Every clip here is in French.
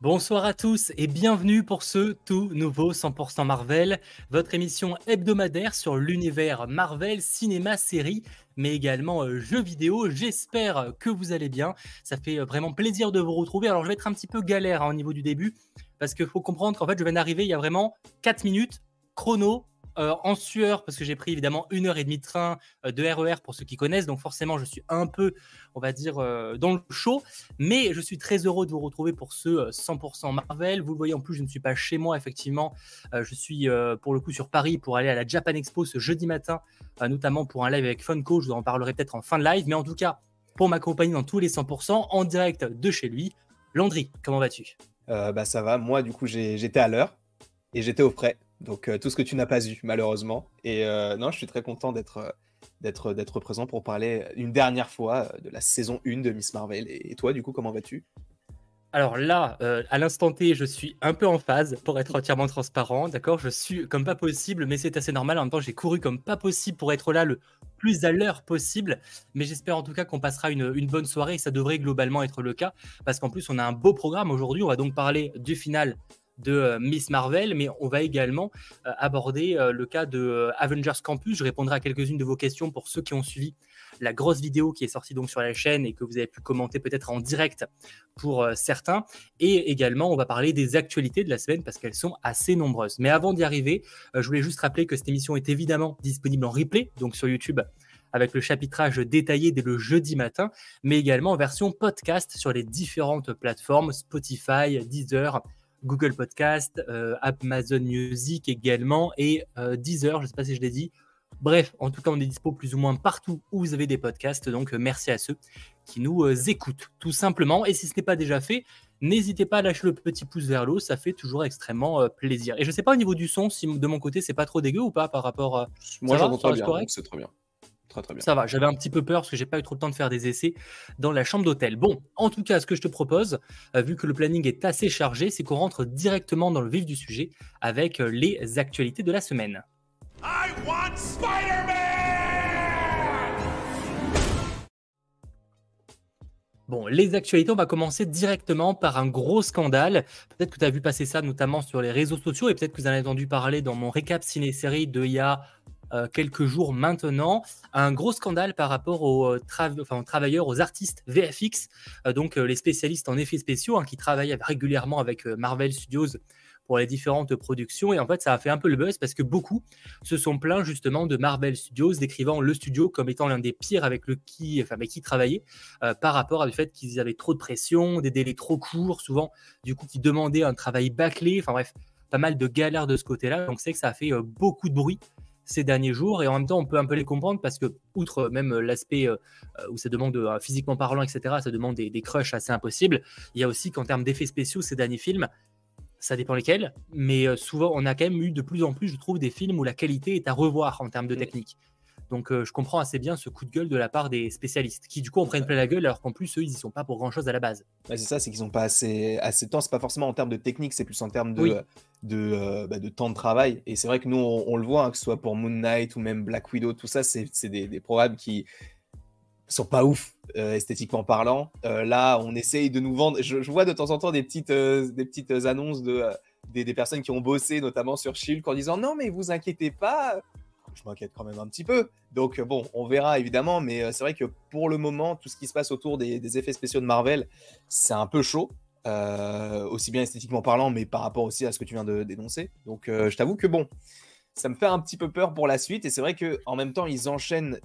Bonsoir à tous et bienvenue pour ce tout nouveau 100% Marvel, votre émission hebdomadaire sur l'univers Marvel, cinéma, série, mais également euh, jeux vidéo. J'espère que vous allez bien. Ça fait euh, vraiment plaisir de vous retrouver. Alors je vais être un petit peu galère hein, au niveau du début, parce qu'il faut comprendre qu'en fait je viens d'arriver il y a vraiment 4 minutes chrono euh, en sueur parce que j'ai pris évidemment une heure et demie de train euh, de RER e pour ceux qui connaissent. Donc forcément, je suis un peu, on va dire, euh, dans le chaud. Mais je suis très heureux de vous retrouver pour ce 100% Marvel. Vous le voyez en plus, je ne suis pas chez moi, effectivement. je suis pour le coup sur Paris pour aller à la Japan Expo ce jeudi matin, notamment pour un live avec Funko. Je vous en parlerai peut-être en fin de live. Mais en tout cas, pour m'accompagner dans tous les 100% en direct de chez lui. Landry, comment vas-tu? Bah, Ça va. Moi, du coup, j'étais à l'heure et j'étais au frais. Donc euh, tout ce que tu n'as pas eu malheureusement. Et euh, non, je suis très content d'être euh, d'être d'être présent pour parler une dernière fois de la saison 1 de Miss Marvel. Et, toi, du coup, comment vas-tu? Alors là, à l'instant T, je suis un peu en phase pour être entièrement transparent, d'accord? Je suis comme pas possible, mais c'est assez normal. En même temps, j'ai couru comme pas possible pour être là le plus à l'heure possible. Mais j'espère en tout cas qu'on passera une, bonne soirée ça devrait globalement être le cas. Parce qu'en plus, on a un beau programme aujourd'hui. On va donc parler du final de euh, Miss Marvel, mais on va également euh, aborder euh, le cas de Avengers Campus. Je répondrai à quelques-unes de vos questions pour ceux qui ont suivi la grosse vidéo qui est sortie donc sur la chaîne et que vous avez pu commenter peut-être en direct pour certains. Et également, on va parler des actualités de la semaine parce qu'elles sont assez nombreuses. Mais avant d'y arriver, je voulais juste rappeler que cette émission est évidemment disponible en replay, donc sur YouTube avec le chapitrage détaillé dès le jeudi matin, mais également en version podcast sur les différentes plateformes Spotify, Deezer, Google Podcast, euh, Amazon Music également et euh, Deezer, je ne sais pas si je l'ai dit. Bref, en tout cas, on est dispo plus ou moins partout où vous avez des podcasts. Donc, euh, merci à ceux qui nous écoutent, tout simplement. Et si ce n'est pas déjà fait, n'hésitez pas à lâcher le petit pouce vers l'eau. Ça fait toujours extrêmement plaisir. Et je ne sais pas au niveau du son, si de mon côté, c'est pas trop dégueu ou pas par rapport à. Moi, j'entends très bien. C'est très bien. Ça va, j'avais un petit peu peur parce que j'ai pas eu trop le temps de faire des essais dans la chambre d'hôtel. Bon, en tout cas, ce que je te propose, euh, vu que le planning est assez chargé, c'est qu'on rentre directement dans le vif du sujet avec euh, les actualités de la semaine. Bon, les actualités, on va commencer directement par un gros scandale. Peut-être que tu as vu passer ça notamment sur les réseaux sociaux et peut-être que vous en avez entendu parler dans mon récap ciné-série de il y a quelques jours maintenant, un gros scandale par rapport aux, euh, travailleurs, aux artistes VFX, euh, donc les spécialistes en effets spéciaux hein, qui travaillent régulièrement avec Marvel Studios pour les différentes productions. Et en fait, ça a fait un peu le buzz parce que beaucoup se sont plaints justement de Marvel Studios, décrivant le studio comme étant l'un des pires avec, le qui, enfin, avec qui travailler par rapport au fait qu'ils avaient trop de pression, des délais trop courts, souvent, du coup, qui demandaient un travail bâclé. Enfin bref, pas mal de galères de ce côté-là. Donc, c'est que ça a fait beaucoup de bruit ces derniers jours. Et en même temps, on peut un peu les comprendre parce que, outre même l'aspect euh, où ça demande, euh, physiquement parlant, etc., ça demande des, des crushs assez impossibles, il y a aussi qu'en termes d'effets spéciaux, ces derniers films, ça dépend lesquels, mais euh, souvent, on a quand même eu de plus en plus, je trouve, des films où la qualité est à revoir en termes de technique. Donc je comprends assez bien ce coup de gueule de la part des spécialistes qui du coup en prennent plein la gueule alors qu'en plus eux ils y sont pas pour grand chose à la base. c'est ça, c'est qu'ils ont pas assez, assez de temps, c'est pas forcément en termes de technique, c'est plus en termes de, de, euh, bah, de, temps de travail. Et c'est vrai que nous on, le voit, hein, que ce soit pour Moon Knight ou même Black Widow, tout ça, c'est des, des, programmes qui sont pas ouf euh, esthétiquement parlant. Euh, là on essaye de nous vendre, je, vois de temps en temps des petites, des petites annonces de... Des, des, personnes qui ont bossé notamment sur Shield en disant non mais vous inquiétez pas je m'inquiète quand même un petit peu. Donc euh, bon, on verra évidemment, mais euh, c'est vrai que pour le moment, tout ce qui se passe autour des, effets spéciaux de Marvel, c'est un peu chaud. Euh, aussi bien esthétiquement parlant, mais par rapport aussi à ce que tu viens de dénoncer. Donc je t'avoue que bon, ça me fait un petit peu peur pour la suite. Et c'est vrai que en même temps, ils enchaînent,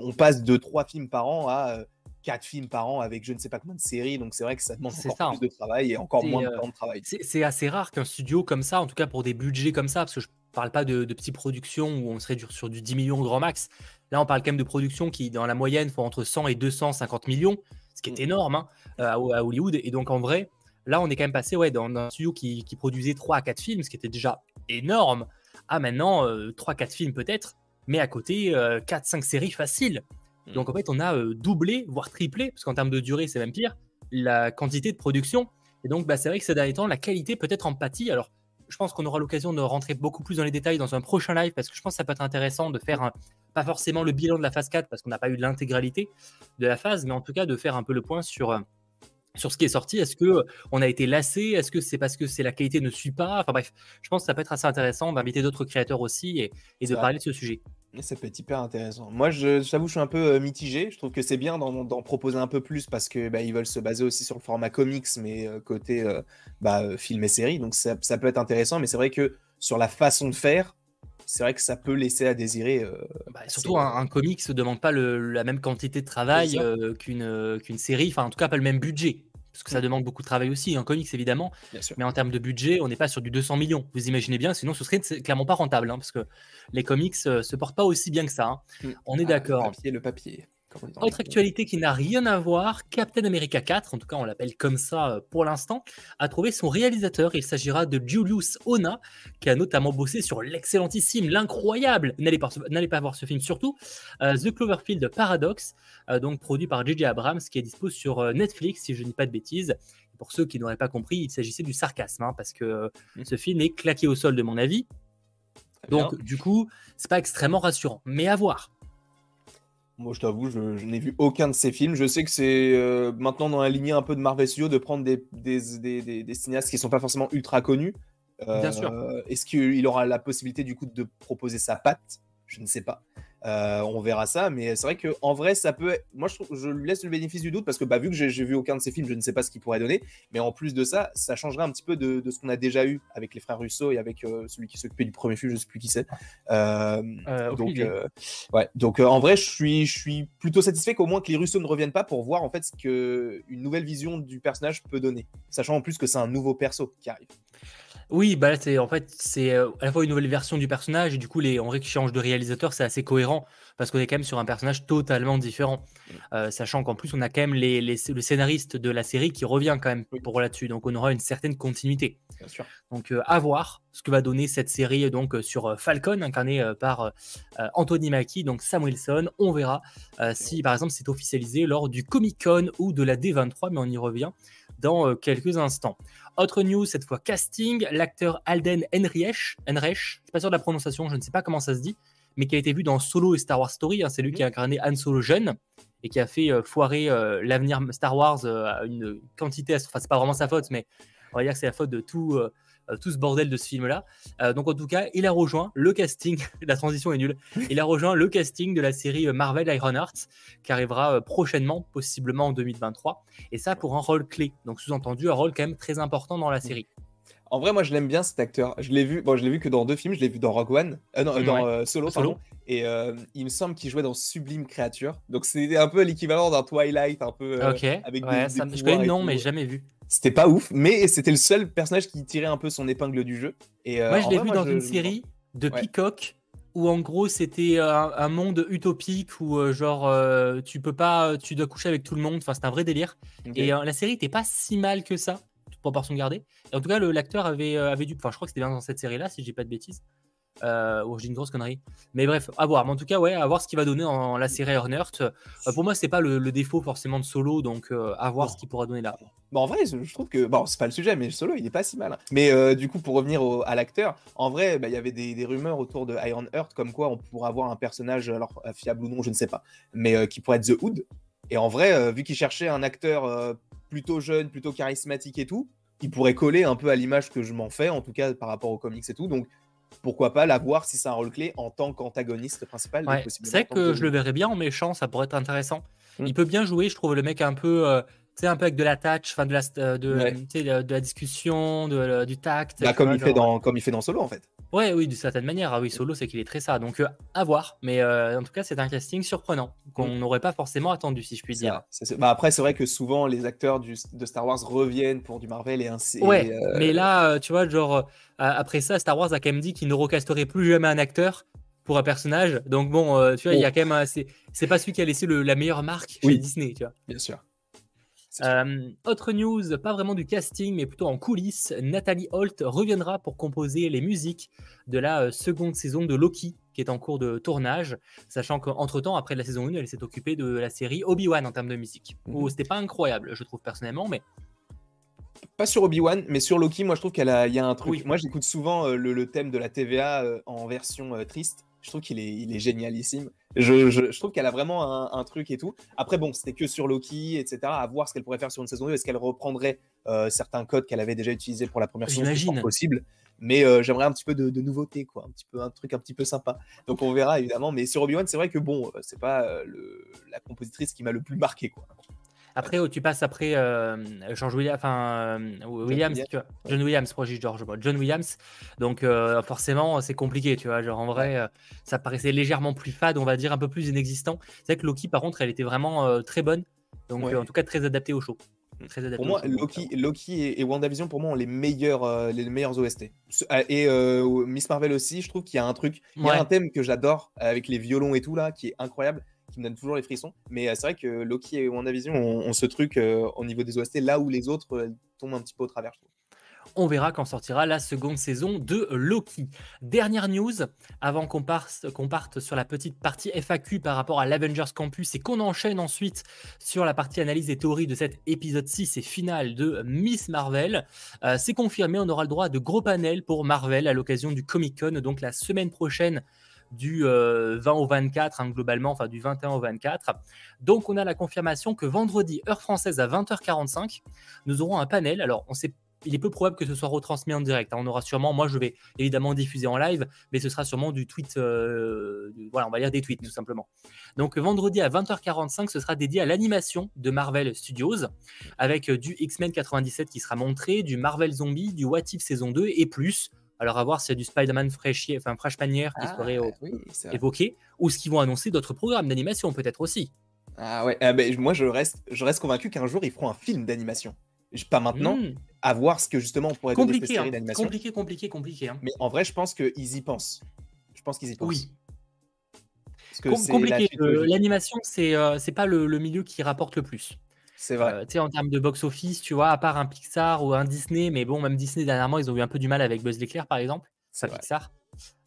on passe de trois films par an à quatre films par an avec je ne sais pas combien de séries. Donc c'est vrai que ça demande encore plus de travail et encore moins de temps de travail. C'est assez rare qu'un studio comme ça, en tout cas pour des budgets comme ça, parce que je parle pas de, petites productions où on serait sur du 10 millions grand max. Là, on parle quand même de productions qui, dans la moyenne, font entre 100 et 250 millions, ce qui est mm. énorme hein, à, Hollywood. Et donc, en vrai, là, on est quand même passé ouais, dans un studio qui, produisait 3 à 4 films, ce qui était déjà énorme, à maintenant 3 euh, 4 films peut-être, mais à côté, 4 euh, 5 séries faciles. Mm. Donc, en fait, on a euh, doublé, voire triplé, parce qu'en termes de durée, c'est même pire, la quantité de production. Et donc, bah, c'est vrai que ces derniers temps, la qualité peut-être en pâtit. Alors, je pense qu'on aura l'occasion de rentrer beaucoup plus dans les détails dans un prochain live parce que je pense que ça peut être intéressant de faire un, pas forcément le bilan de la phase 4 parce qu'on n'a pas eu l'intégralité de la phase, mais en tout cas de faire un peu le point sur, sur ce qui est sorti. Est-ce que on a été lassé? Est-ce que c'est parce que c'est la qualité ne suit pas? Enfin bref, je pense que ça peut être assez intéressant d'inviter d'autres créateurs aussi et, de parler de ce sujet. Ça peut être hyper intéressant. Moi, je, j'avoue, je suis un peu euh, mitigé. Je trouve que c'est bien d'en, proposer un peu plus parce que bah, ils veulent se baser aussi sur le format comics, mais euh, côté euh, bah, film et série. Donc ça, ça, peut être intéressant, mais c'est vrai que sur la façon de faire, c'est vrai que ça peut laisser à désirer. Bah, surtout, un, comics ne demande pas la même quantité de travail qu'une, qu'une série, enfin en tout cas pas le même budget parce que ça demande beaucoup de travail aussi, en comics évidemment, mais en termes de budget, on n'est pas sur du 200 millions. Vous imaginez bien, sinon ce serait clairement pas rentable, hein, parce que les comics euh, se portent pas aussi bien que ça. Hein. Mmh. On est ah, d'accord. Le papier, le papier. Autre actualité qui n'a rien à voir, Captain America 4, en tout cas on l'appelle comme ça euh, pour l'instant, a trouvé son réalisateur. Il s'agira de Julius Ona, qui a notamment bossé sur l'excellentissime, l'incroyable, n'allez pas, pas, voir ce film surtout, euh, The Cloverfield Paradox, euh, donc produit par J.J. Abrams, qui est dispo sur Netflix, si je ne dis pas de bêtises. pour ceux qui n'auraient pas compris, il s'agissait du sarcasme, hein, parce que mmh. ce film est claqué au sol de mon avis. Donc, du coup, c'est pas extrêmement rassurant. Mais à voir. Moi, je t'avoue, je, n'ai vu aucun de ces films. Je sais que c'est euh, maintenant dans la lignée un peu de Marvel Studios de prendre des, des, cinéastes qui ne sont pas forcément ultra connus. Bien sûr. Euh, est-ce qu'il aura la possibilité du coup de proposer sa patte? Je ne sais pas. Euh, on verra ça, mais c'est vrai que en vrai, ça peut. Moi, je, je lui laisse le bénéfice du doute parce que bah, vu que j'ai vu aucun de ces films, je ne sais pas ce qu'il pourrait donner. Mais en plus de ça, ça changerait un petit peu de, ce qu'on a déjà eu avec les frères Russo et avec euh, celui qui s'occupait du premier film, je ne sais plus qui c'est. Euh, donc, ouais. Donc, en vrai, je suis, je suis plutôt satisfait qu'au moins que les Russo ne reviennent pas pour voir en fait ce que une nouvelle vision du personnage peut donner, sachant en plus que c'est un nouveau perso qui arrive. Oui, bah c'est en fait c'est euh, à la fois une nouvelle version du personnage et du coup les en changent de réalisateur, c'est assez cohérent parce qu'on est quand même sur un personnage totalement différent, mmh. euh, sachant qu'en plus on a quand même les, le scénariste de la série qui revient quand même pour là-dessus, donc on aura une certaine continuité. Bien sûr. Donc euh, à voir ce que va donner cette série donc sur Falcon incarné par Anthony Mackie, donc Sam Wilson. On verra si par exemple c'est officialisé lors du Comic Con ou de la D23, mais on y revient dans quelques instants. Autre news, cette fois casting, l'acteur Alden Enrich, Enrich, je suis pas sûr de la prononciation, je ne sais pas comment ça se dit, mais qui a été vu dans Solo et Star Wars Story. Hein, c'est lui qui a incarné Han Solo jeune et qui a fait euh, foirer euh, l'avenir Star Wars euh, à une quantité, enfin c'est pas vraiment sa faute, mais on va dire que c'est la faute de tout, euh, tout ce bordel de ce film-là. Euh, donc en tout cas, il a rejoint le casting, la transition est nulle, il a rejoint le casting de la série euh, Marvel Ironheart qui arrivera prochainement, possiblement en 2023, et ça pour un rôle clé, donc sous-entendu un rôle quand même très important dans la série. En vrai, moi, je l'aime bien cet acteur. Je l'ai vu, bon, je l'ai vu que dans deux films. Je l'ai vu dans Rogue One, non, dans Solo, Solo, Et il me semble qu'il jouait dans Sublime Créature. Donc c'était un peu l'équivalent d'un Twilight, un peu avec des, ça, Je connais le nom, mais jamais vu. C'était pas ouf, mais c'était le seul personnage qui tirait un peu son épingle du jeu. Et, euh, moi, je l'ai vu dans une série de Peacock où en gros c'était un, monde utopique où euh, genre euh, tu peux pas, tu dois coucher avec tout le monde. Enfin, c'est un vrai délire. Et la série était pas si mal que ça, toute proportion gardée. Et en tout cas, l'acteur avait, avait dû. Enfin, je crois que c'était bien dans cette série-là, si j'ai pas de bêtises. Euh, oh, j'ai une grosse connerie. Mais bref, à voir. Mais en tout cas, ouais, à voir ce qu'il va donner dans la série Earnhardt. Euh, pour moi, c'est pas le, défaut forcément de Solo, donc euh, à voir ce qu'il pourra donner là. Bon, en vrai, je trouve que bon, c'est pas le sujet, mais Solo, il est pas si mal. Mais euh, du coup, pour revenir à l'acteur, en vrai, bah, il y avait des, rumeurs autour de Ironheart comme quoi on pourrait avoir un personnage, alors fiable ou non, je ne sais pas, mais qui pourrait être The Hood. Et en vrai, vu qu'il cherchait un acteur plutôt jeune, plutôt charismatique et tout, il pourrait coller un peu à l'image que je m'en fais, en tout cas par rapport aux comics et tout. Donc pourquoi pas la voir si c'est un rôle clé en tant qu'antagoniste principal. c'est vrai que je le verrais bien en méchant, ça pourrait être intéressant. Mm. Il peut bien jouer, je trouve le mec un peu, euh, tu sais, un peu avec de la touch, enfin de la, euh, de, de, la discussion, de, du tact. Bah, comme, il fait dans, comme il fait dans Solo en fait. Ouais, oui, d'une certaine manière. Ah oui, Solo, c'est qu'il est très ça. Donc, euh, à voir. Mais euh, en tout cas, c'est un casting surprenant qu'on mm. n'aurait pas forcément attendu, si je puis dire. Bah, après, c'est vrai que souvent, les acteurs du, de Star Wars reviennent pour du Marvel et ainsi. Ouais, euh, mais là, tu vois, genre, après ça, Star Wars a quand même dit qu'il ne recasterait plus jamais un acteur pour un personnage. Donc, bon, tu vois, il y a oh. quand même. C'est pas celui qui a laissé la meilleure marque chez Disney, tu vois. Bien sûr. Euh, autre news, pas vraiment du casting, mais plutôt en coulisses, Nathalie Holt reviendra pour composer les musiques de la euh, seconde saison de Loki, qui est en cours de tournage, sachant qu'entre-temps, après la saison 1, elle s'est occupée de la série Obi-Wan en termes de musique. Mhm. C'était pas incroyable, je trouve personnellement, mais... Pas sur Obi-Wan, mais sur Loki, moi je trouve qu'il y a un truc. Moi j'écoute souvent euh, le, thème de la TVA en version triste. Je trouve qu'il est, il est génialissime. Je, je, trouve qu'elle a vraiment un, truc et tout. Après, bon, c'était que sur Loki, etc. À voir ce qu'elle pourrait faire sur une saison 2. Est-ce qu'elle reprendrait euh, certains codes qu'elle avait déjà utilisés pour la première saison? J'imagine. possible. Mais euh, j'aimerais un petit peu de, de, nouveauté, quoi. Un, petit peu, un truc un petit peu sympa. Donc on verra, évidemment. Mais sur Obi-Wan, c'est vrai que bon, c'est pas le, la compositrice qui m'a le plus marqué, quoi. Après, oh, tu passes après euh, George Williams, enfin euh, Williams, John, tu vois. John Williams, projet George, John Williams. Donc euh, forcément, c'est compliqué, tu vois. Genre en vrai, ça paraissait légèrement plus fade, on va dire un peu plus inexistant. C'est vrai que Loki, par contre, elle était vraiment très bonne. Donc en tout cas très adaptée au show. Très adapté pour moi, Loki, Loki et, WandaVision pour moi ont les meilleurs, les meilleurs OST. Et Miss Marvel aussi, je trouve qu'il y a un truc, il y a un thème que j'adore avec les violons et tout là, qui est incroyable qui me donne toujours les frissons. Mais euh, c'est vrai que Loki et WandaVision ont, ont ce truc euh, au niveau des OST, là où les autres euh, tombent un petit peu au travers, On verra quand sortira la seconde saison de Loki. Dernière news, avant qu'on parte, sur la petite partie FAQ par rapport à l'Avengers Campus et qu'on enchaîne ensuite sur la partie analyse et théorie de cet épisode 6 et final de Miss Marvel. c'est confirmé, on aura le droit à de gros panels pour Marvel à l'occasion du Comic Con, donc la semaine prochaine du 20 euh, au 24, hein, globalement, enfin du 21 au 24. Donc on a la confirmation que vendredi, heure française à 20h45, nous aurons un panel. Alors on sait il est peu probable que ce soit retransmis en direct. Hein. On aura sûrement, moi je vais évidemment diffuser en live, mais ce sera sûrement du tweet, euh, voilà, on va lire des tweets tout simplement. Donc vendredi à 20h45, ce sera dédié à l'animation de Marvel Studios, avec euh, du X-Men 97 qui sera montré, du Marvel Zombie, du What If saison 2 et plus. Alors, à voir s'il y a du Spider-Man fraîchier, enfin, manière qui serait ah, évoqué, ou ce qu'ils vont annoncer d'autres programmes d'animation, peut-être aussi. Ah ouais, ah, moi je reste, je reste convaincu qu'un jour ils feront un film d'animation. Pas maintenant, hmm. à voir ce que justement on pourrait compliqué, donner hein. d'animation. Compliqué, compliqué, compliqué. Hein. Mais en vrai, je pense qu'ils y pensent. Je pense qu'ils y pensent. Oui. compliqué. L'animation, c'est euh, c'est pas le, milieu qui rapporte le plus. C'est vrai. Euh, tu sais, en termes de box-office, tu vois, à part un Pixar ou un Disney, mais bon, même Disney, dernièrement, ils ont eu un peu du mal avec Buzz l'éclair, par exemple. Ça, Pixar.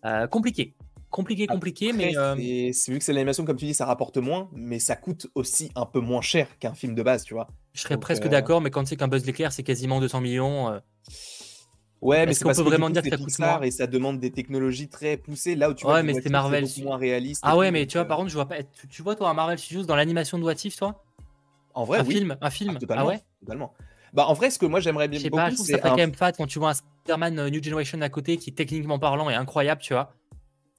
Euh, compliqué. Compliqué, compliqué, mais. Euh... C'est vu que c'est l'animation, comme tu dis, ça rapporte moins, mais ça coûte aussi un peu moins cher qu'un film de base, tu vois. Je serais presque euh, d'accord, mais quand tu sais qu'un Buzz l'éclair, c'est quasiment 200 millions. Euh, ouais, mais c'est qu'on peut vraiment dire que ça coûte moins? Et ça demande des technologies très poussées. Là où tu vois, ouais, mais c'est Marvel. moins réaliste. Ah ouais, mais tu vois, par contre, je vois pas. Tu vois, toi, un Marvel Studios dans l'animation de What toi? En vrai, un oui. film, un film. Ah, ah ouais totalement. Bah, en vrai, ce que moi j'aimerais bien. Sais pas, je trouve ça quand même fat quand tu vois un Spider-Man euh, New Generation à côté qui, techniquement parlant, est incroyable, tu vois.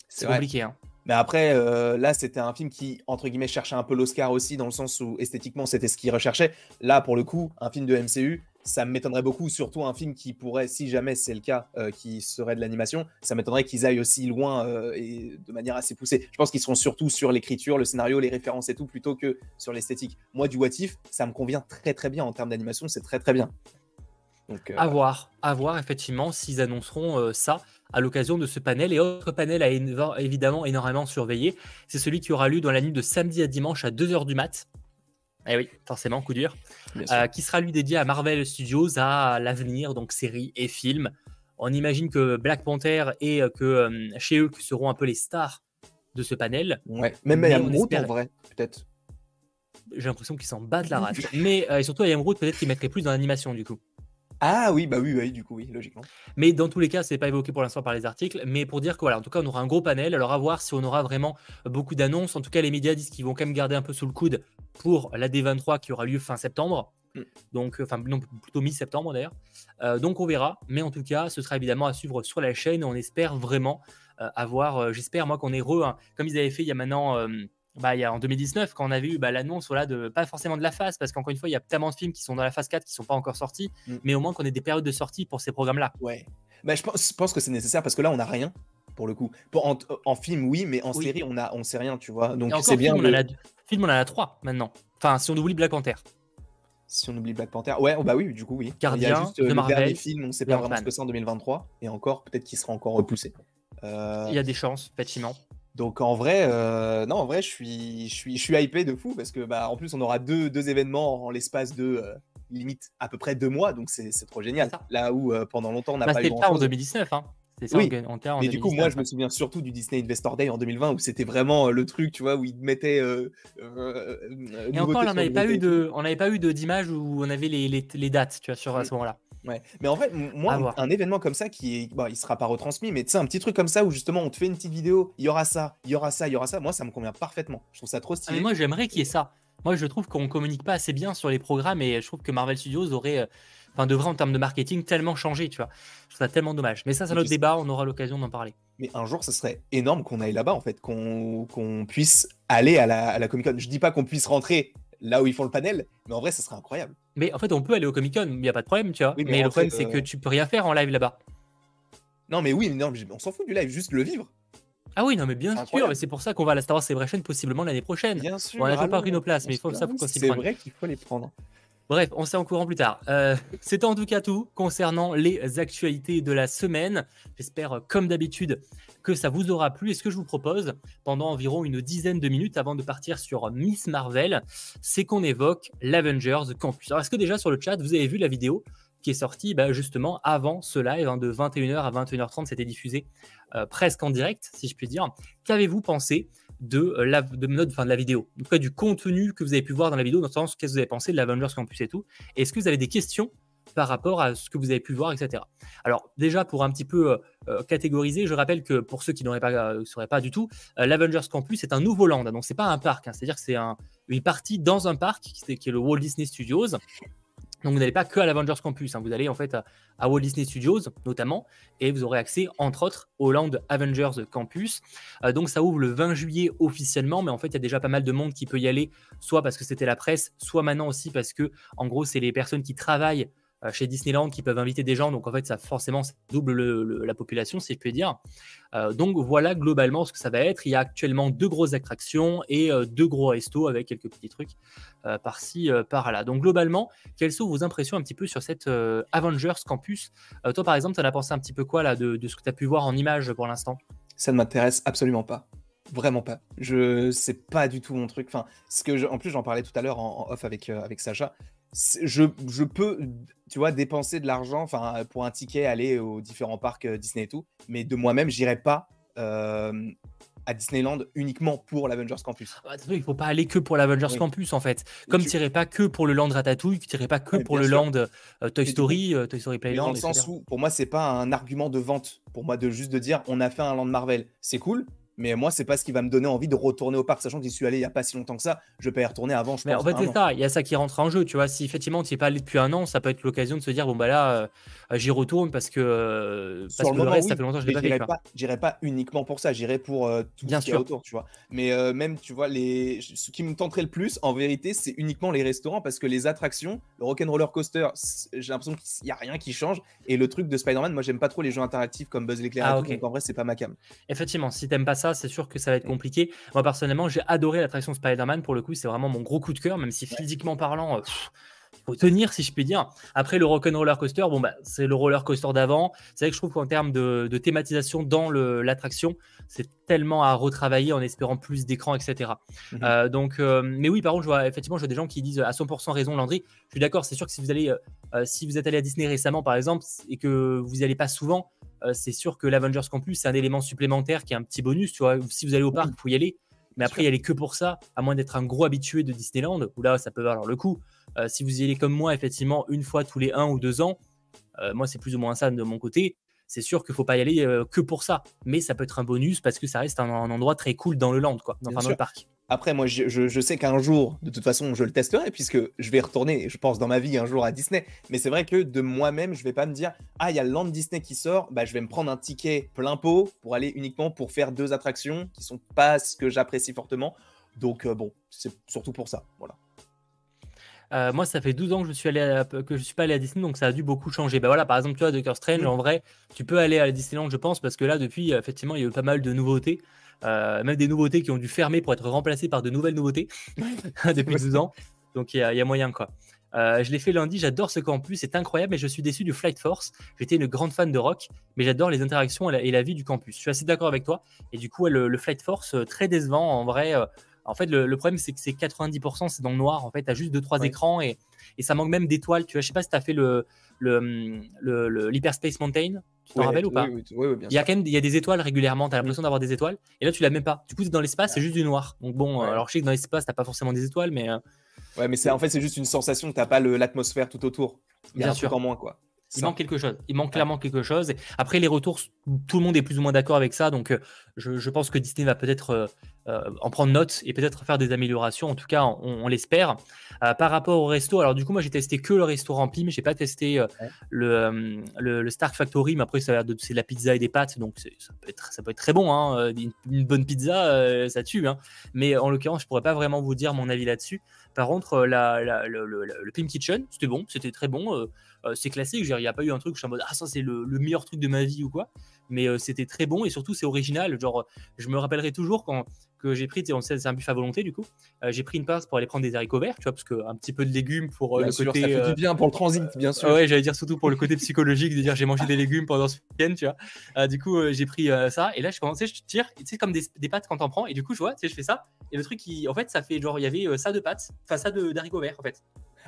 C'est compliqué. Hein. Mais après, euh, là, c'était un film qui, entre guillemets, cherchait un peu l'Oscar aussi, dans le sens où esthétiquement, c'était ce qu'il recherchait. Là, pour le coup, un film de MCU, ça m'étonnerait beaucoup, surtout un film qui pourrait, si jamais c'est le cas, euh, qui serait de l'animation, ça m'étonnerait qu'ils aillent aussi loin euh, et de manière assez poussée. Je pense qu'ils seront surtout sur l'écriture, le scénario, les références et tout, plutôt que sur l'esthétique. Moi, du What If, ça me convient très très bien en termes d'animation, c'est très très bien. Donc, euh, à voir, à voir effectivement s'ils annonceront ça à l'occasion de ce panel. Et autre panel à évidemment énormément surveiller, c'est celui qui aura lieu dans la nuit de samedi à dimanche à 2h du mat. Eh oui, forcément, coup dur. Euh, qui sera lui dédié à Marvel Studios, à l'avenir, donc séries et films. On imagine que Black Panther et euh, que euh, chez eux seront un peu les stars de ce panel. Ouais, même Emerald en vrai, peut-être. J'ai l'impression qu'ils s'en battent la rate. Mais et surtout, Emerald, peut-être qu'ils mettraient plus dans l'animation du coup. Ah oui, bah oui, oui, du coup, oui, logiquement. Mais dans tous les cas, c'est pas évoqué pour l'instant par les articles, mais pour dire que voilà, en tout cas, on aura un gros panel. Alors à voir si on aura vraiment beaucoup d'annonces. En tout cas, les médias disent qu'ils vont quand même garder un peu sous le coude pour la D23 qui aura lieu fin septembre. Mm. Donc, enfin, non, plutôt mi-septembre d'ailleurs. Euh, donc, on verra. Mais en tout cas, ce sera évidemment à suivre sur la chaîne. On espère vraiment euh, avoir, euh, j'espère moi qu'on est heureux, hein. comme ils avaient fait il y a maintenant bah, il y a en 2019, quand on avait eu bah, l'annonce, voilà, de, pas forcément de la phase, parce qu'encore une fois, il y a tellement de films qui sont dans la phase 4 qui sont pas encore sortis, mm. mais au moins qu'on ait des périodes de sortie pour ces programmes-là. Ouais. Bah, je, pense, je pense que c'est nécessaire parce que là, on n'a rien pour le coup. Pour, en, film, oui, mais en série, on a, on sait rien, tu vois. Donc c'est bien. Film, on a la, film, on a 3 maintenant. Enfin, si on oublie Black Panther. Si on oublie Black Panther, ouais, oh, bah oui, du coup, oui. Gardien, il y a juste, euh, le Marvel, dernier film, on sait pas vraiment ce que c'est en 2023, et encore, peut-être qu'il sera encore repoussé. Euh, il y a des chances, effectivement. Donc en vrai, euh, non, en vrai, je suis, je suis, je suis hypé de fou parce que bah en plus on aura deux, deux événements en l'espace de euh, limite à peu près deux mois, donc c'est trop génial. Là où euh, pendant longtemps on n'a bah, pas eu. C'était en 2019, hein. C'est ça, oui. Mais du coup, moi, je me souviens surtout du Disney Investor Day en 2020 où c'était vraiment le truc, tu vois, où ils mettaient. Et encore, on n'avait pas, eu de, on n'avait pas eu d'image où on avait les, les, les, dates, tu vois, sur à ce moment-là. Ouais, mais en fait, moi, un événement comme ça qui est, bon, il sera pas retransmis, mais tu sais, un petit truc comme ça où justement on te fait une petite vidéo, il y aura ça, il y aura ça, il y aura ça. Moi, ça me convient parfaitement. Je trouve ça trop stylé. mais moi, j'aimerais qu'il y ait ça. Moi, je trouve qu'on communique pas assez bien sur les programmes et je trouve que Marvel Studios aurait, euh, enfin, devrait en termes de marketing tellement changer, tu vois. Je trouve ça tellement dommage. Mais ça, c'est notre débat, on aura l'occasion d'en parler. Mais un jour, ce serait énorme qu'on aille là-bas, en fait, qu'on puisse aller à la, à la Comic Con. Je dis pas qu'on puisse rentrer là où ils font le panel, mais en vrai, ça serait incroyable. Mais en fait, on peut aller au Comic Con, il n'y a pas de problème, tu vois. mais, le problème, c'est que euh, tu peux rien faire en live là-bas. Non, mais oui, non, on s'en fout du live, juste le vivre. Ah oui, non, mais bien sûr, mais c'est pour ça qu'on va à la Star Wars Celebration possiblement l'année prochaine. Bien sûr. on n'a pas pris nos places, mais il faut ça qu'on s'y C'est vrai qu'il faut les prendre. Bref, on s'est en courant plus tard. Euh, C'était en tout cas tout concernant les actualités de la semaine. J'espère, comme d'habitude, que ça vous aura plu. Et ce que je vous propose, pendant environ une dizaine de minutes avant de partir sur Miss Marvel, c'est qu'on évoque l'Avengers Campus. Alors, est-ce que déjà sur le chat, vous avez vu la vidéo qui est sortie bah, justement avant ce live hein, de 21h à 21h30, c'était diffusé euh, presque en direct, si je puis dire. Qu'avez-vous pensé de, euh, la, de, de la vidéo? En tout cas, du contenu que vous avez pu voir dans la vidéo, dans le sens, qu'est-ce que vous avez pensé de l'Avengers Campus et tout? Est-ce que vous avez des questions par rapport à ce que vous avez pu voir, etc. Alors déjà, pour un petit peu euh, euh, catégoriser, je rappelle que pour ceux qui n'auraient pas, euh, sauraient pas du tout, l'Avengers Campus est un nouveau land, donc c'est pas un parc, hein. c'est-à-dire que c'est une partie dans un parc qui, est le Walt Disney Studios. Donc vous n'allez pas que à l'Avengers Campus, hein. vous allez en fait à, Walt Disney Studios notamment, et vous aurez accès entre autres au Land Avengers Campus. donc ça ouvre le 20 juillet officiellement, mais en fait il y a déjà pas mal de monde qui peut y aller, soit parce que c'était la presse, soit maintenant aussi parce que en gros c'est les personnes qui travaillent chez Disneyland qui peuvent inviter des gens. Donc en fait, ça forcément double la population, si je peux dire. Euh, donc voilà globalement ce que ça va être. Il y a actuellement deux grosses attractions et euh, deux gros restos avec quelques petits trucs par-ci, par-là. Donc globalement, quelles sont vos impressions un petit peu sur cette Avengers Campus? Toi par exemple, tu en as pensé un petit peu quoi là de, ce que tu as pu voir en image pour l'instant? Ça ne m'intéresse absolument pas. Vraiment pas. Je sais pas du tout mon truc. Enfin, ce que en plus j'en parlais tout à l'heure en, off avec avec Sacha je, je, peux, tu vois, dépenser de l'argent, enfin, pour un ticket, aller aux différents parcs euh, Disney et tout, mais de moi-même, j'irai pas euh, à Disneyland uniquement pour l'Avengers Campus. Ah, il faut pas aller que pour l'Avengers Campus en fait. Comme tu n'irais pas que pour le Land Ratatouille, tu n'irais pas que pour le Land euh, Toy Story, Toy Story Playland. Dans le sens où, pour moi, c'est pas un argument de vente. Pour moi, de juste de dire, on a fait un Land Marvel, c'est cool, mais moi, c'est pas ce qui va me donner envie de retourner au parc, sachant que j'y suis allé il y a pas si longtemps que ça. Je peux y retourner avant. Je mais en fait, c'est ça. Il y a ça qui rentre en jeu. Tu vois, si effectivement tu n'y es pas allé depuis un an, ça peut être l'occasion de se dire bon bah là, euh, j'y retourne parce que euh, parce que le, reste, ça fait longtemps que je l'ai pas fait. J'irai pas uniquement pour ça. J'irai pour euh, tout Bien ce qu'il y a autour, tu vois. Mais même, tu vois, les ce qui me tenterait le plus, en vérité, c'est uniquement les restaurants parce que les attractions, le Rock'n'Roller Coaster, j'ai l'impression qu'il y a rien qui change. Et le truc de Spider-Man, moi, j'aime pas trop les jeux interactifs comme Buzz l'éclair. Ah, donc en vrai, c'est pas ma cam. Effectivement, si t'aimes pas ça, c'est sûr que ça va être compliqué. Moi, personnellement, j'ai adoré l'attraction Spider-Man. Pour le coup, c'est vraiment mon gros coup de cœur, même si physiquement parlant, il faut tenir, si je puis dire. Après, le Rock'n'Roller Coaster, bon, bah, c'est le roller coaster d'avant. C'est vrai que je trouve qu'en termes de, thématisation dans l'attraction, c'est tellement à retravailler en espérant plus d'écran, etc. Mhm. Euh, donc, euh, mais oui, par contre, je vois effectivement, je vois des gens qui disent à 100% raison, Landry. Je suis d'accord, c'est sûr que si vous allez, euh, si vous êtes allé à Disney récemment, par exemple, et que vous n'y allez pas souvent, c'est sûr que l'Avengers Campus, c'est un élément supplémentaire qui est un petit bonus. Tu vois, si vous allez au parc, il faut y aller. Mais après, y aller que pour ça, à moins d'être un gros habitué de Disneyland, où là, ça peut valoir le coup. si vous y allez comme moi, effectivement, une fois tous les un ou deux ans, moi, c'est plus ou moins ça de mon côté c'est sûr qu'il ne faut pas y aller euh, que pour ça. Mais ça peut être un bonus parce que ça reste un, endroit très cool dans le land, quoi, dans, le parc. Après, moi, je, sais qu'un jour, de toute façon, je le testerai puisque je vais retourner, je pense, dans ma vie un jour à Disney. Mais c'est vrai que de moi-même, je vais pas me dire, ah, il y a le land Disney qui sort, bah, je vais me prendre un ticket plein pot pour aller uniquement pour faire deux attractions qui sont pas ce que j'apprécie fortement. Donc, euh, bon, c'est surtout pour ça. Voilà. Euh, moi, ça fait 12 ans que je suis allé que je suis pas allé à Disney, donc ça a dû beaucoup changer. Bah voilà, par exemple, tu vois, Doctor Strange, mm. en vrai, tu peux aller à Disneyland, je pense, parce que là, depuis, effectivement, il y a eu pas mal de nouveautés. Euh, même des nouveautés qui ont dû fermer pour être remplacées par de nouvelles nouveautés depuis 12 ans. Donc il y, a moyen quoi. Euh, je l'ai fait lundi, j'adore ce campus, c'est incroyable, mais je suis déçu du Flight Force. J'étais une grande fan de rock, mais j'adore les interactions et la, vie du campus. Je suis assez d'accord avec toi. Et du coup, le, le Flight Force, très décevant en vrai. En fait, le, problème, c'est que c'est 90%, c'est dans le noir. En fait, tu as juste 2-3 écrans et, ça manque même d'étoiles. Tu vois, je sais pas si tu as fait le, l'Hyperspace Mountain. Tu t'en rappelles ou pas oui, oui, Il y a quand même il y a des étoiles régulièrement. Tu as l'impression d'avoir des étoiles. Et là, tu l'as même pas. Du coup, dans l'espace, c'est juste du noir. Donc, bon, alors je sais que dans l'espace, tu pas forcément des étoiles, mais. Euh, ouais, mais c'est en fait, c'est juste une sensation que tu pas l'atmosphère tout autour. Il y a Bien un sûr. truc en moins, quoi. Il manque quelque chose. Il manque clairement quelque chose. après, les retours, tout le monde est plus ou moins d'accord avec ça. Donc, euh, je, pense que Disney va peut-être euh, euh, en prendre note et peut-être faire des améliorations. En tout cas, on, l'espère. par rapport au resto, alors du coup, moi, j'ai testé que le restaurant Pim. J'ai pas testé le, le, Star Factory, mais après, c'est de la pizza et des pâtes. Donc, ça peut, être, ça peut être très bon. Hein. Une, bonne pizza, ça tue. Hein. Mais en l'occurrence, je pourrais pas vraiment vous dire mon avis là-dessus. Par contre, la, le, le, Pim Kitchen, c'était bon. C'était très bon. Euh, c'est classique, il n'y a pas eu un truc où je suis en mode ah ça c'est le, meilleur truc de ma vie ou quoi, mais euh, c'était très bon et surtout c'est original. Genre, je me rappellerai toujours quand que j'ai pris, c'est un buffet à volonté du coup, euh, j'ai pris une passe pour aller prendre des haricots verts, tu vois, parce que un petit peu de légumes pour le côté. Ça fait du bien pour le transit, bien sûr. ouais, j'allais dire surtout pour le côté psychologique de dire j'ai mangé des légumes pendant ce week-end, tu vois. du coup, j'ai pris ça et là je commençais, je tire, tu sais, comme des, des pâtes quand t'en prends et du coup, je vois, tu sais, je fais ça et le truc, qui, en fait, ça fait genre, il y avait ça de pâtes, enfin ça d'haricots verts en fait.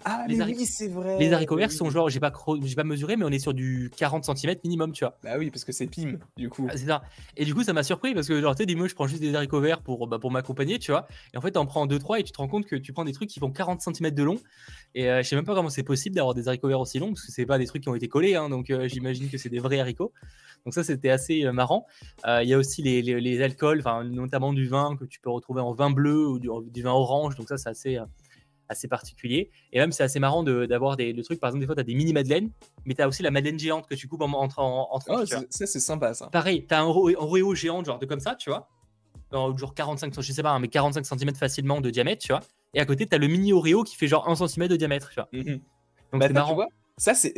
Ah, les oui, c'est vrai. Les haricots verts sont genre, j'ai pas, pas mesuré, mais on est sur du 40 cm minimum, tu vois. Bah oui, parce que c'est pim, du coup. Ah, c'est ça. Et du coup, ça m'a surpris parce que, genre, tu sais, des mots, je prends juste des haricots verts pour, bah, pour m'accompagner, tu vois. Et en fait, t'en prends 2-3 et tu te rends compte que tu prends des trucs qui font 40 cm de long. Et euh, je sais même pas comment c'est possible d'avoir des haricots verts aussi longs parce que c'est pas des trucs qui ont été collés, hein, donc euh, j'imagine que c'est des vrais haricots. Donc ça, c'était assez euh, marrant. Il y a aussi les, les, alcools, notamment du vin que tu peux retrouver en vin bleu ou du, du vin orange. Donc ça, c'est assez assez particulier. Et même, c'est assez marrant d'avoir des trucs. Par exemple, des fois, tu as des mini madeleines, mais tu as aussi la madeleine géante que tu coupes en, entre en, en oh, ça, c'est sympa ça. Pareil, tu as un Oreo géant, genre de comme ça, tu vois. Genre 45, je sais pas, hein, mais 45 cm facilement de diamètre, tu vois. Et à côté, tu as le mini Oreo qui fait genre 1 cm de diamètre, tu vois. Mhm. Donc, bah, c'est marrant ça, c'est.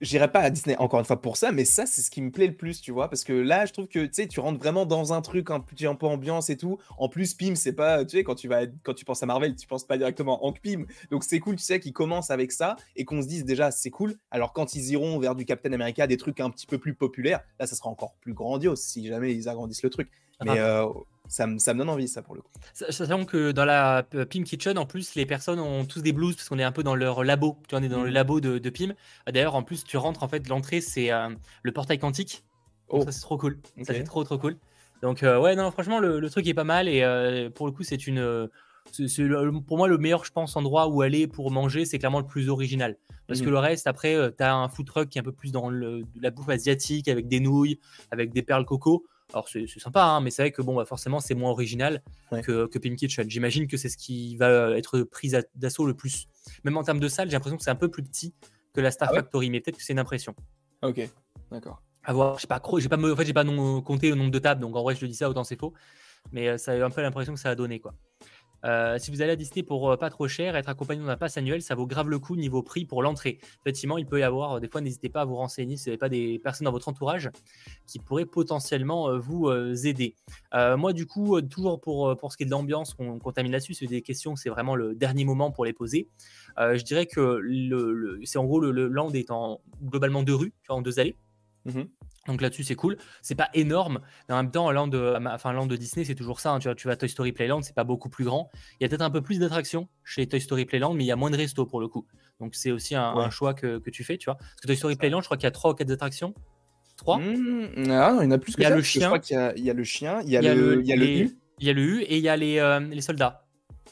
J'irai pas à Disney encore une fois pour ça, mais ça, c'est ce qui me plaît le plus, tu vois. Parce que là, je trouve que tu sais, tu rentres vraiment dans un truc un petit un peu ambiance et tout. En plus, Pim, c'est pas. Tu sais, quand tu, vas, quand tu penses à Marvel, tu penses pas directement en Pim. Donc, c'est cool, tu sais, qu'ils commencent avec ça et qu'on se dise déjà, c'est cool. Alors, quand ils iront vers du Captain America, des trucs un petit peu plus populaires, là, ça sera encore plus grandiose si jamais ils agrandissent le truc. Mais. Euh, ça me, donne envie, ça, pour le coup. Sachant que dans la Pim Kitchen, en plus, les personnes ont tous des blues parce qu'on est un peu dans leur labo. Tu vois, on est dans le mmh. labo de, de Pim. D'ailleurs, en plus, tu rentres, en fait, l'entrée, c'est euh, le portail quantique. Oh. Ça, c'est trop cool. Ça, c'est trop, trop cool. Donc, euh, ouais, non, franchement, le, truc est pas mal. Et pour le coup, c'est une. C'est, pour moi, le meilleur, je pense, endroit où aller pour manger, c'est clairement le plus original. Parce que mmh. le reste, après, tu as un food truck qui est un peu plus dans la bouffe asiatique avec des nouilles, avec des perles coco. Alors c'est sympa, hein, mais c'est vrai que bon, bah, forcément c'est moins original que, que Pim Kitchen. J'imagine que c'est ce qui va être pris d'assaut le plus. Même en termes de salle, j'ai l'impression que c'est un peu plus petit que la Star ah Factory, mais peut-être que c'est une impression. Ok, d'accord. À voir, je sais pas, j'ai pas, en fait, j'ai pas compté le nombre de tables, donc en vrai je le dis ça autant c'est faux, mais euh, ça a un peu l'impression que ça a donné quoi. Euh, si vous allez à Disney pour euh, pas trop cher, être accompagné d'un pass annuel, ça vaut grave le coup niveau prix pour l'entrée. Effectivement, il peut y avoir, euh, des fois, n'hésitez pas à vous renseigner si vous n'avez pas des personnes dans votre entourage qui pourraient potentiellement vous aider. moi, du coup, toujours pour, pour ce qui est de l'ambiance, qu'on contamine là-dessus, c'est des questions, c'est vraiment le dernier moment pour les poser. je dirais que le, c'est en gros le, land est en globalement deux rues, en deux allées. Mmh donc là-dessus, c'est cool. C'est pas énorme, mais en même temps, Land de, enfin, Land de Disney, c'est toujours ça. Hein. Tu, vois, tu vas à Toy Story Playland, c'est pas beaucoup plus grand. Il y a peut-être un peu plus d'attractions chez Toy Story Playland, mais il y a moins de restos pour le coup. Donc c'est aussi un, choix que, tu fais, tu vois. Parce que Toy Story Playland, je crois qu'il y a 3 ou 4 attractions. 3 mmh, ah, Il y en a plus que il y a Le chien. Je crois qu'il y, a le chien, il y a, le, il y a le U. Il y a le U et il y a les, euh, les soldats.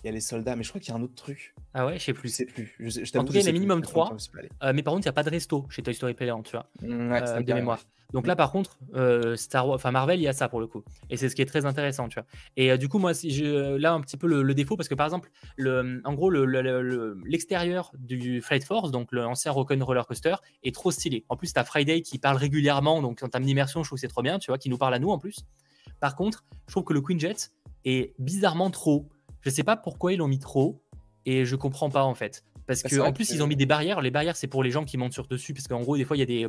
Il y a les soldats, mais je crois qu'il y a un autre truc. Ah ouais, je sais plus. Je sais plus. Je, en tout cas, il y a minimum 3. Euh, mais par contre, il n'y a pas de resto chez Toy Story Playland, tu vois. Mmh, ouais, euh, de mémoire. Donc là, par contre, euh, Star enfin Marvel, il y a ça pour le coup. Et c'est ce qui est très intéressant, tu vois. Et du coup, moi, si je, là, un petit peu le, défaut, parce que par exemple, le, en gros, l'extérieur du Flight Force, donc l'ancien Rock'n Roller Coaster, est trop stylé. En plus, tu as Friday qui parle régulièrement, donc en termes d'immersion, je trouve que c'est trop bien, tu vois, qui nous parle à nous en plus. Par contre, je trouve que le Queen Jet est bizarrement trop je sais pas pourquoi ils l'ont mis trop et je comprends pas en fait. Parce bah, qu'en plus, ils ont mis des barrières. Les barrières, c'est pour les gens qui montent sur dessus. Parce qu'en gros, des fois, il y a des,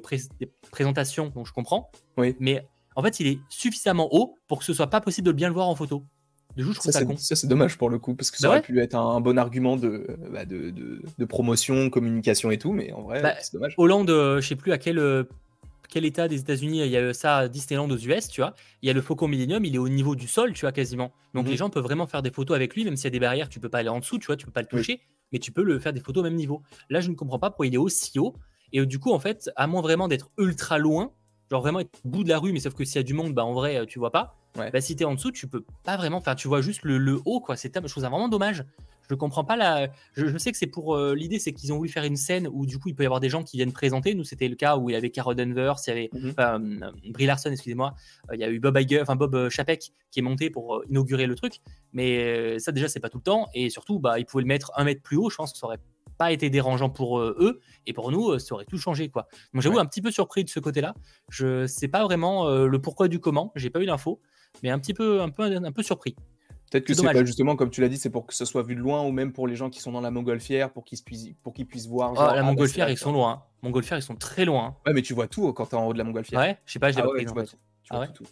présentations, donc je comprends. Oui. Mais en fait, il est suffisamment haut pour que ce soit pas possible de bien le voir en photo. Du coup, je trouve ça, con. Ça, c'est dommage pour le coup. Parce que ça bah aurait pu être un, bon argument bah, de, de, promotion, communication et tout. Mais en vrai, c'est dommage. Hollande, euh, je sais plus à quel euh, quel état des États-Unis il y a ça à Disneyland aux US, tu vois. Il y a le Faucon Millennium, il est au niveau du sol, tu vois, quasiment. Donc mhm. les gens peuvent vraiment faire des photos avec lui, même s'il y a des barrières, tu peux pas aller en dessous, tu vois, tu peux pas le toucher, mais tu peux le faire des photos au même niveau. Là, je ne comprends pas pourquoi il est aussi haut. Et euh, du coup, en fait, à moins vraiment d'être ultra loin, genre vraiment être au bout de la rue, mais sauf que s'il y a du monde, bah en vrai, euh, tu vois pas. Bah, si tu es en dessous, tu peux pas vraiment. Enfin, tu vois juste le, le haut, quoi. C'est, je trouve ça vraiment dommage. Je comprends pas la. Je, sais que c'est pour euh, l'idée, c'est qu'ils ont voulu faire une scène où du coup il peut y avoir des gens qui viennent présenter. Nous, c'était le cas où il y avait Carol Danvers, il y avait euh, Brie Larson, excusez-moi. Euh, il y a eu Bob Iger, enfin Bob Chapek qui est monté pour inaugurer le truc. Mais ça déjà, c'est pas tout le temps. Et surtout, bah, ils pouvaient le mettre un mètre plus haut. Je pense que ça aurait pas été dérangeant pour eux et pour nous ça aurait tout changé quoi. Donc j'avoue un petit peu surpris de ce côté-là. Je sais pas vraiment le pourquoi du comment, j'ai pas eu l'info, mais un petit peu un peu un peu surpris. Peut-être que c'est pas justement, comme tu l'as dit, c'est pour que ce soit vu de loin ou même pour les gens qui sont dans la montgolfière, pour qu'ils puissent, pour qu'ils puissent voir. Ah, la ah, bah, montgolfière, ils sont loin. Montgolfière, ils sont très loin. Ouais, mais tu vois tout quand t'es en haut de la montgolfière. Ouais, je sais pas, je l'ai ah pas Tu vois tout. Tu vois tout.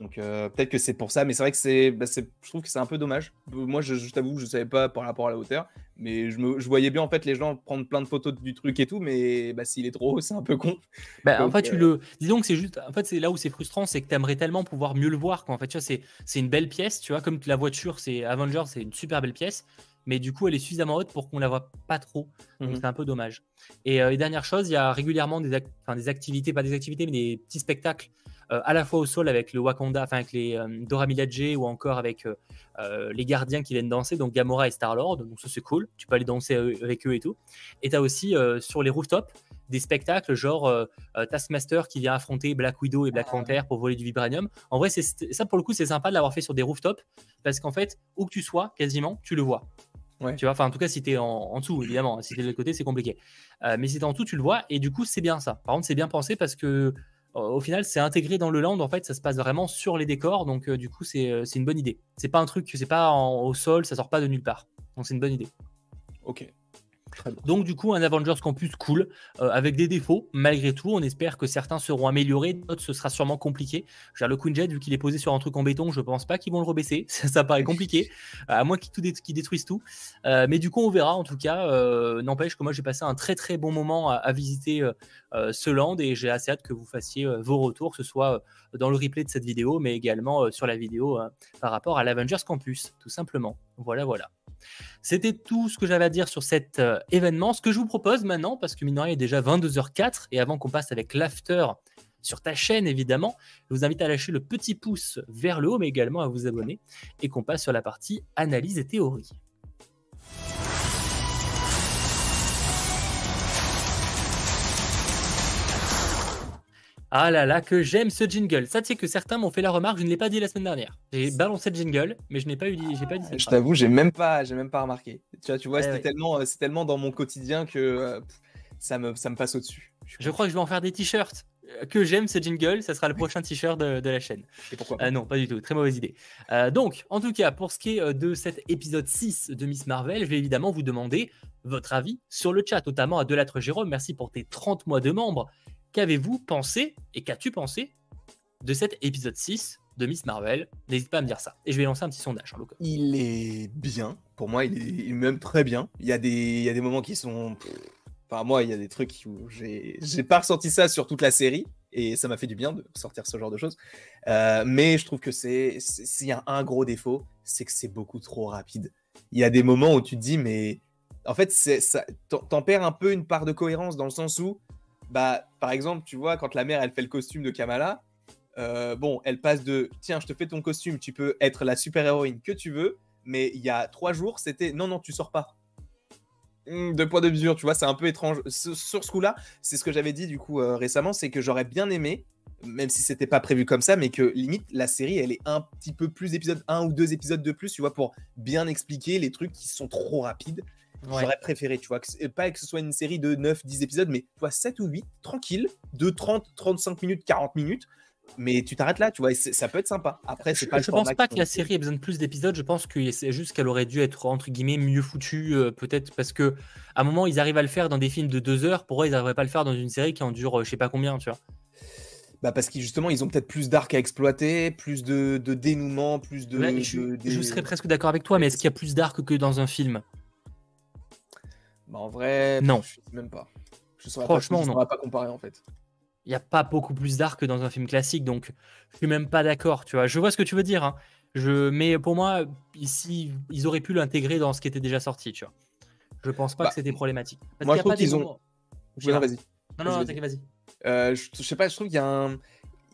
Donc euh, peut-être que c'est pour ça, mais c'est vrai que bah, c'est, je trouve que c'est un peu dommage. Moi, je, je t'avoue, je savais pas par rapport à la hauteur, mais je, me, je, voyais bien en fait les gens prendre plein de photos du truc et tout, mais bah, s'il est trop haut, c'est un peu con. Bah, en fait, tu le, disons que c'est juste, en fait, c'est là où c'est frustrant, c'est que tu aimerais tellement pouvoir mieux le voir. En fait, tu vois, c'est, c'est une belle pièce, tu vois, comme la voiture, c'est Avenger, c'est une super belle pièce, mais du coup, elle est suffisamment haute pour qu'on la voit pas trop. Donc mmh c'est un peu dommage. Et, euh, dernière chose, il y a régulièrement des, des activités, pas des activités, mais des petits spectacles euh, à la fois au sol avec le Wakanda, enfin avec les euh, Dora Milaje ou encore avec euh, les gardiens qui viennent danser, donc Gamora et Star-Lord. Donc ça c'est cool, tu peux aller danser avec eux et tout. Et tu as aussi sur les rooftops des spectacles genre Taskmaster qui vient affronter Black Widow et Black ah. Panther pour voler du vibranium. En vrai, c'est ça pour le coup, c'est sympa de l'avoir fait sur des rooftops parce qu'en fait, où que tu sois, quasiment, tu le vois. Tu vois, enfin en tout cas si tu es en, dessous, évidemment, si tu es de l'autre côté, c'est compliqué. mais si tu es en dessous, tu le vois et du coup, c'est bien ça. Par contre, c'est bien pensé parce que au final, c'est intégré dans le land. En fait, ça se passe vraiment sur les décors. Donc, euh, du coup, euh, c'est une bonne idée. C'est pas un truc, c'est pas au sol, ça sort pas de nulle part. Donc, c'est une bonne idée. Ok. Donc du coup, un Avengers Campus cool, euh, avec des défauts, malgré tout. On espère que certains seront améliorés, d'autres ce sera sûrement compliqué. Genre le Queen Jet, vu qu'il est posé sur un truc en béton, je pense pas qu'ils vont le rebaisser. Ça, paraît compliqué, à moins qu'ils détruisent tout. Euh, mais du coup, on verra en tout cas. Euh, n'empêche que moi, j'ai passé un très très bon moment à, visiter ce land et j'ai assez hâte que vous fassiez vos retours, que ce soit dans le replay de cette vidéo, mais également sur la vidéo par rapport à l'Avengers Campus, tout simplement. Voilà, voilà. C'était tout ce que j'avais à dire sur cet euh, événement. Ce que je vous propose maintenant, parce que mine il est déjà 22h04, et avant qu'on passe avec l'after sur ta chaîne évidemment, je vous invite à lâcher le petit pouce vers le haut, mais également à vous abonner, et qu'on passe sur la partie analyse et théorie. Ah là là, que j'aime ce jingle. Ça, tu sais que certains m'ont fait la remarque, je ne l'ai pas dit la semaine dernière. J'ai balancé le jingle, mais je n'ai pas eu j'ai pas dit ça. Je t'avoue, j'ai même pas, j'ai même pas remarqué. Tu vois, tu vois, eh c'est tellement, euh, c'est tellement dans mon quotidien que euh, ça me, ça me passe au-dessus. Je crois que je vais en faire des t-shirts. Euh, que j'aime ce jingle, ça sera le prochain t-shirt de, la chaîne. Et pourquoi Non, pas du tout, très mauvaise idée. donc, en tout cas, pour ce qui est de cet épisode 6 de Miss Marvel, je vais évidemment vous demander votre avis sur le chat, notamment à Delattre Jérôme. Merci pour tes 30 mois de membres. Qu'avez-vous pensé et qu'as-tu pensé de cet épisode 6 de Miss Marvel? N'hésite pas à me dire ça. Et je vais lancer un petit sondage. En il est bien. Pour moi, il est, même très bien. Il y, a des, moments qui sont. Enfin, moi, il y a des trucs où j'ai, j'ai pas ressenti ça sur toute la série. Et ça m'a fait du bien de sortir ce genre de choses. Euh, mais je trouve que c'est. S'il y a un gros défaut, c'est que c'est beaucoup trop rapide. Il y a des moments où tu te dis, mais. En fait, ça, t'en perds un peu une part de cohérence dans le sens où bah, par exemple, tu vois, quand la mère, elle fait le costume de Kamala, euh, bon, elle passe de tiens, je te fais ton costume, tu peux être la super-héroïne que tu veux, mais il y a trois jours, c'était non, non, tu sors pas. Hmm, de poids de mesure, tu vois, c'est un peu étrange. sur ce coup-là, c'est ce que j'avais dit du coup euh, récemment, c'est que j'aurais bien aimé, même si c'était pas prévu comme ça, mais que limite la série, elle est un petit peu plus épisode, un ou deux épisodes de plus, tu vois, pour bien expliquer les trucs qui sont trop rapides. J'aurais préféré, tu vois, que, pas que ce soit une série de 9, 10 épisodes, mais tu 7 ou 8, tranquille, de 30, 35 minutes, 40 minutes. Mais tu t'arrêtes là, tu vois, ça peut être sympa. Après, c'est pas Je pense pas que la série ait besoin de plus d'épisodes. Je pense que c'est juste qu'elle aurait dû être entre guillemets mieux foutue, euh, peut-être parce que à un moment ils arrivent à le faire dans des films de 2 heures. Pourquoi ils n'arriveraient pas à le faire dans une série qui en dure, euh, je sais pas combien, tu vois bah parce que justement ils ont peut-être plus d'arc à exploiter, plus de, dénouement, plus de. je, je, serais presque d'accord avec toi, mais est-ce qu'il y a plus d'arc que dans un film? Bah, en vrai, non. Je sais même pas. Je Franchement, pas, pas comparer en fait. Il n'y a pas beaucoup plus d'art que dans un film classique, donc je suis même pas d'accord. Tu vois, je vois ce que tu veux dire. Hein. Je... Mais pour moi, ici, ils auraient pu l'intégrer dans ce qui était déjà sorti. Tu vois. Je pense pas bah, que c'était problématique. moi, je trouve qu'ils ont. vas-y. Non, non, vas-y. Euh, je, sais pas, je trouve qu'il y a un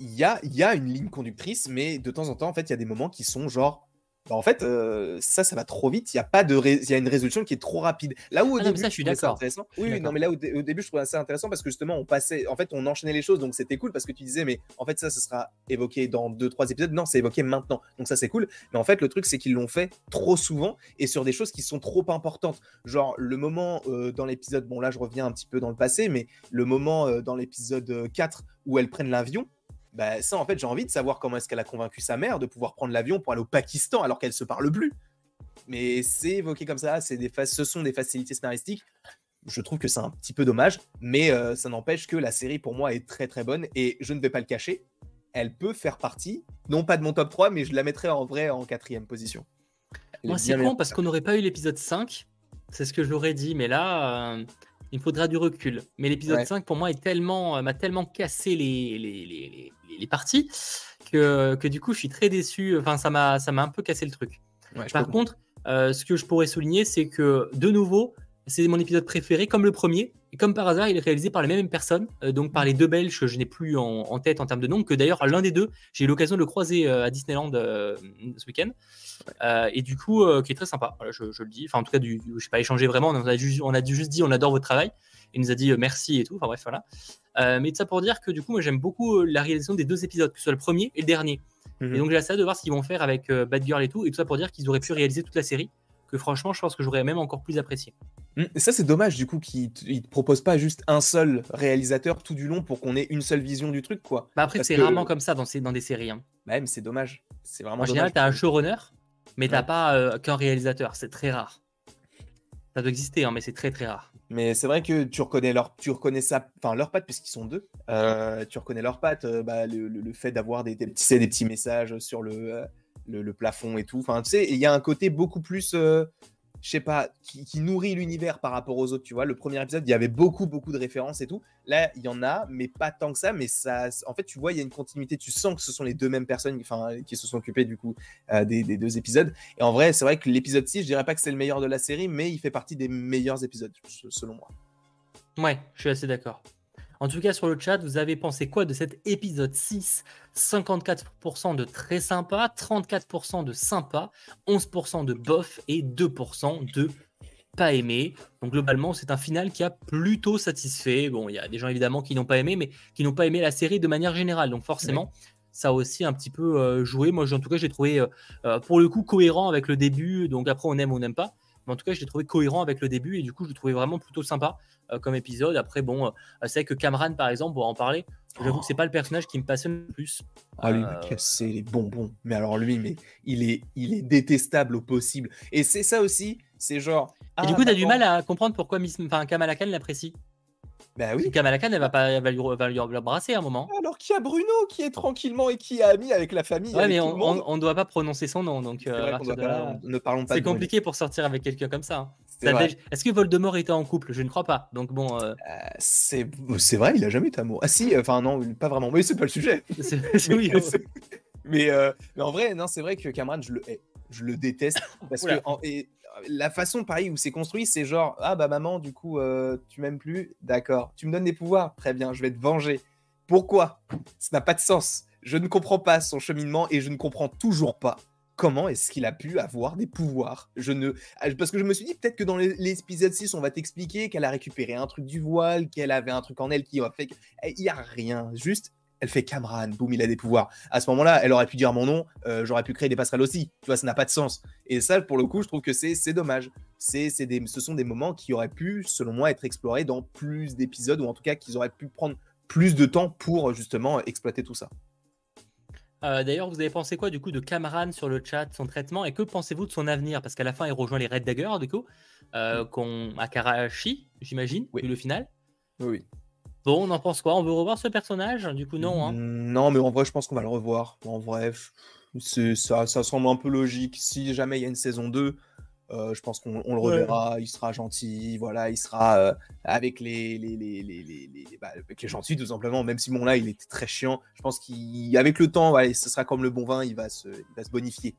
il y a, y a une ligne conductrice, mais de temps en temps, en fait, il y a des moments qui sont genre bah, en fait, euh, ça, ça va trop vite. Il y a pas de, il y a une résolution qui est trop rapide. Là où au Ah non, début, ça, je suis d'accord. Oui, non, mais là au, dé- au début, je trouvais ça intéressant parce que justement, on passait, en fait, on enchaînait les choses, donc c'était cool parce que tu disais, mais en fait, ça, ça sera évoqué dans deux, trois épisodes. Non, c'est évoqué maintenant, donc ça, c'est cool. Mais en fait, le truc, c'est qu'ils l'ont fait trop souvent et sur des choses qui sont trop importantes. Genre le moment euh, dans l'épisode, bon là, je reviens un petit peu dans le passé, mais le moment euh, dans l'épisode euh, 4 où elles prennent l'avion. Bah, ça, en fait, j'ai envie de savoir comment est-ce qu'elle a convaincu sa mère de pouvoir prendre l'avion pour aller au Pakistan alors qu'elle se parle plus mais c'est évoqué comme ça, c'est des ce sont des facilités scénaristiques. Je trouve que c'est un petit peu dommage, mais euh, ça n'empêche que la série pour moi est très très bonne et je ne vais pas le cacher, elle peut faire partie, non pas de mon top 3, mais je la mettrais en vrai en quatrième position. Elle Moi, c'est con parce qu'on n'aurait pas eu l'épisode 5. C'est ce que j'aurais dit, mais là, euh, il me faudra du recul. Mais l'épisode Ouais. 5, pour moi, est tellement, euh, m'a tellement cassé les, les, les, les- les parties que, que du coup, je suis très déçu. Enfin, ça m'a, ça m'a un peu cassé le truc. Ouais, Par contre, euh, ce que je pourrais souligner, c'est que de nouveau, c'est mon épisode préféré, comme le premier. Et comme par hasard, il est réalisé par les mêmes personnes, euh, donc par les deux Belges que je n'ai plus en, en tête en termes de nom, que d'ailleurs l'un des deux, j'ai eu l'occasion de le croiser euh, à Disneyland euh, ce week-end. Et du coup, qui est très sympa, voilà, je, je le dis. Enfin, en tout cas, du, je sais pas échangé vraiment, on a, juste, on a juste dit on adore votre travail. Il nous a dit merci et tout. Enfin bref, voilà. Mais tout ça pour dire que du coup, moi j'aime beaucoup la réalisation des deux épisodes, que ce soit le premier et le dernier. Mhm. Et donc j'ai hâte de voir ce qu'ils vont faire avec Bad Girl et tout. Et tout ça pour dire qu'ils auraient pu réaliser toute la série. Que franchement, je pense que j'aurais même encore plus apprécié. Mm, Et ça, c'est dommage du coup qu'ils ils te proposent pas juste un seul réalisateur tout du long pour qu'on ait une seule vision du truc, quoi. Bah après, c'est que- rarement comme ça dans, ces, dans des séries. hein. Bah, même, c'est dommage. C'est vraiment En général, tu as un showrunner, mais t'as pas euh, qu'un réalisateur. C'est très rare. Ça doit exister, hein, mais c'est très très rare. Mais c'est vrai que tu reconnais leur, tu reconnais ça, enfin leurs pattes puisqu'ils sont deux. Euh, tu reconnais leurs pattes, euh, bah, le, le- le fait d'avoir des, des petits, des messages sur le, euh, le, le plafond et tout. Enfin, tu sais, il y a un côté beaucoup plus, je sais pas, qui, nourrit l'univers par rapport aux autres. Tu vois, le premier épisode, il y avait beaucoup beaucoup de références et tout. Là, il y en a, mais pas tant que ça. Mais ça, en fait, tu vois, il y a une continuité. Tu sens que ce sont les deux mêmes personnes, qui se sont occupées du coup euh, des, des deux épisodes. Et en vrai, c'est vrai que l'épisode 6, je dirais pas que c'est le meilleur de la série, mais il fait partie des meilleurs épisodes, selon moi. Ouais, je suis assez d'accord. En tout cas, sur le chat, vous avez pensé quoi de cet épisode 6 54% de très sympa, 34% de sympa, 11% de bof et 2% de pas aimé. Donc globalement, c'est un final qui a plutôt satisfait. Bon, il y a des gens évidemment qui n'ont pas aimé, mais qui n'ont pas aimé la série de manière générale. Donc forcément, ça a aussi un petit peu euh, joué. Moi, en tout cas, j'ai trouvé euh, euh, pour le coup cohérent avec le début. Donc après, on aime ou on n'aime pas. Mais en tout cas, je l'ai trouvé cohérent avec le début et du coup, je le trouvais vraiment plutôt sympa euh, comme épisode. Après, bon, euh, c'est vrai que Cameron, par exemple, pour en parler, j'avoue que c'est pas le personnage qui me passionne le plus. Ah, lui, il m'a cassé les bonbons. Mais alors, lui, mais il est, il est détestable au possible. Et c'est ça aussi, c'est genre. Et du coup, tu as du mal à comprendre pourquoi Miss... enfin, Kamala Khan l'apprécie. Bah oui. Kamala Khan, elle va, pas, elle va lui, va lui l'embrasser à un moment. Alors qu'il y a Bruno qui est tranquillement et qui est ami avec la famille. Ouais, avec mais on, on doit pas prononcer son nom, donc euh, doit de pas- là, ne parlons pas c'est Bruno. compliqué pour sortir avec quelqu'un comme ça. hein. Est-ce que Voldemort était en couple? Je ne crois pas. Donc bon, euh, Euh, C'est vrai, il a jamais été amoureux. Ah si, enfin non, pas vraiment. Mais c'est pas le sujet. oui, mais, mais, euh, mais en vrai, non, c'est vrai que Cameron, je le hais. Je le déteste. Parce que en- et, la façon, pareil, où c'est construit, c'est genre Ah bah maman, du coup, euh, tu m'aimes plus D'accord. Tu me donnes des pouvoirs Très bien, je vais te venger. Pourquoi? Ça n'a pas de sens. Je ne comprends pas son cheminement et je ne comprends toujours pas comment est-ce qu'il a pu avoir des pouvoirs. Je ne ah, parce que je me suis dit peut-être que dans l'épisode 6, on va t'expliquer qu'elle a récupéré un truc du voile, qu'elle avait un truc en elle qui a fait Eh, il y a rien, juste elle fait Cameron, boum, il a des pouvoirs. À ce moment-là, elle aurait pu dire mon nom, euh, j'aurais pu créer des passerelles aussi. Tu vois, ça n'a pas de sens. Et ça, pour le coup, je trouve que c'est c'est dommage. C'est c'est des, ce sont des moments qui auraient pu, selon moi, être explorés dans plus d'épisodes, ou en tout cas qu'ils auraient pu prendre plus de temps pour justement exploiter tout ça. Euh, D'ailleurs, vous avez pensé quoi du coup de Cameron sur le chat, son traitement, et que pensez-vous de son avenir? Parce qu'à la fin, il rejoint les Red Dagger, du coup, euh, qu'on à Karachi, j'imagine, Oui. le final. Oui. Bon, on en pense quoi? On veut revoir ce personnage? Du coup, non. Hein. Non, mais en vrai, je pense qu'on va le revoir. En vrai, c'est ça, ça semble un peu logique. Si jamais il y a une saison 2, euh, je pense qu'on on le Ouais. reverra. Il sera gentil, voilà, il sera euh, avec les les, les, les, les, les- bah, avec les gentils, tout simplement. Même si bon, là, il était très chiant. Je pense qu'avec le temps, ouais, ce sera comme le bon vin, il va se, il va se bonifier.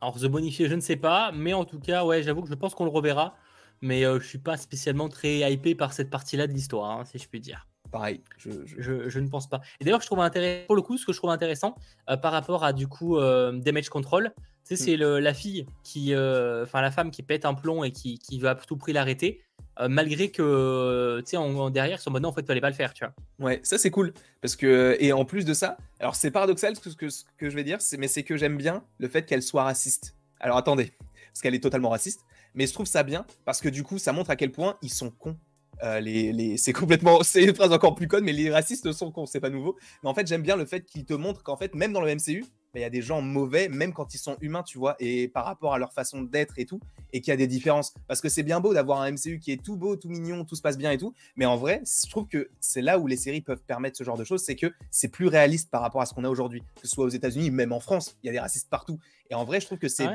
Alors, The Bonifié, je ne sais pas, mais en tout cas, ouais, j'avoue que je pense qu'on le reverra. Mais euh, je suis pas spécialement très hypé par cette partie-là de l'histoire, hein, si je puis dire. pareil. Je, ne pense pas. Et d'ailleurs, je trouve intéressant, pour le coup, ce que je trouve intéressant euh, par rapport à du coup euh, Damage Control, mm. c'est la fille qui, euh, enfin la femme qui pète un plomb et qui, qui veut à tout prix l'arrêter. malgré que tu sais en, derrière son mode non en fait fallait pas le faire tu vois ouais ça c'est cool parce que et en plus de ça alors c'est paradoxal ce que, ce que je vais dire mais c'est que j'aime bien le fait qu'elle soit raciste alors attendez parce qu'elle est totalement raciste mais je trouve ça bien parce que du coup ça montre à quel point ils sont cons euh, les, C'est complètement. C'est une phrase encore plus conne, mais les racistes sont cons, c'est pas nouveau. Mais en fait, j'aime bien le fait qu'ils te montrent qu'en fait, même dans le MCU, bah, il y a des gens mauvais, même quand ils sont humains, tu vois, et par rapport à leur façon d'être et tout, et qu'il y a des différences. Parce que c'est bien beau d'avoir un MCU qui est tout beau, tout mignon, tout se passe bien et tout, mais en vrai, je trouve que c'est là où les séries peuvent permettre ce genre de choses, c'est que c'est plus réaliste par rapport à ce qu'on a aujourd'hui, que ce soit aux États-Unis, même en France, il y a des racistes partout. Et en vrai, je trouve que c'est.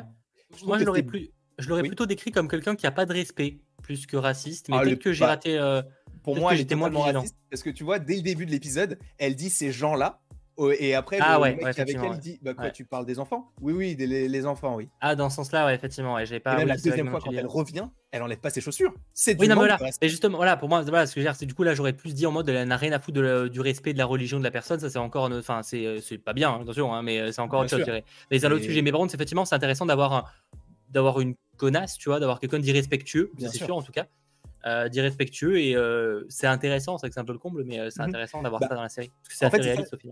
Moi, je l'aurais plus. Je l'aurais plutôt décrit comme quelqu'un qui a pas de respect, plus que raciste. Mais ah, peut-être que j'ai raté. Euh, pour moi, était moins raciste parce que tu vois, dès le début de l'épisode, elle dit ces gens-là. Et après, ah, le ouais, mec avec elle dit Bah quoi, tu parles des enfants? Oui, oui, les, enfants, oui. Ah, dans ce sens-là, ouais, effectivement. Ouais, j'ai pas. Et même la deuxième fois, quand elle revient, elle enlève pas ses chaussures. C'est oui, non, voilà. Et justement, voilà, pour moi, voilà, ce que je veux dire, c'est du coup, là, j'aurais plus dit en mode elle n'a rien à foutre du respect de la religion de la personne. Ça, c'est encore. Enfin, c'est pas bien, hein, attention, hein, mais c'est encore autre chose, je dirais. Mais un autre sujet. Mais par contre, effectivement, c'est intéressant d'avoir d'avoir une connasse, tu vois, d'avoir quelqu'un d'irrespectueux, c'est sûr en tout cas, euh, d'irrespectueux et euh, c'est intéressant, c'est vrai que c'est un peu le comble, mais euh, c'est mhm. intéressant d'avoir bah, ça dans la série. C'est en fait,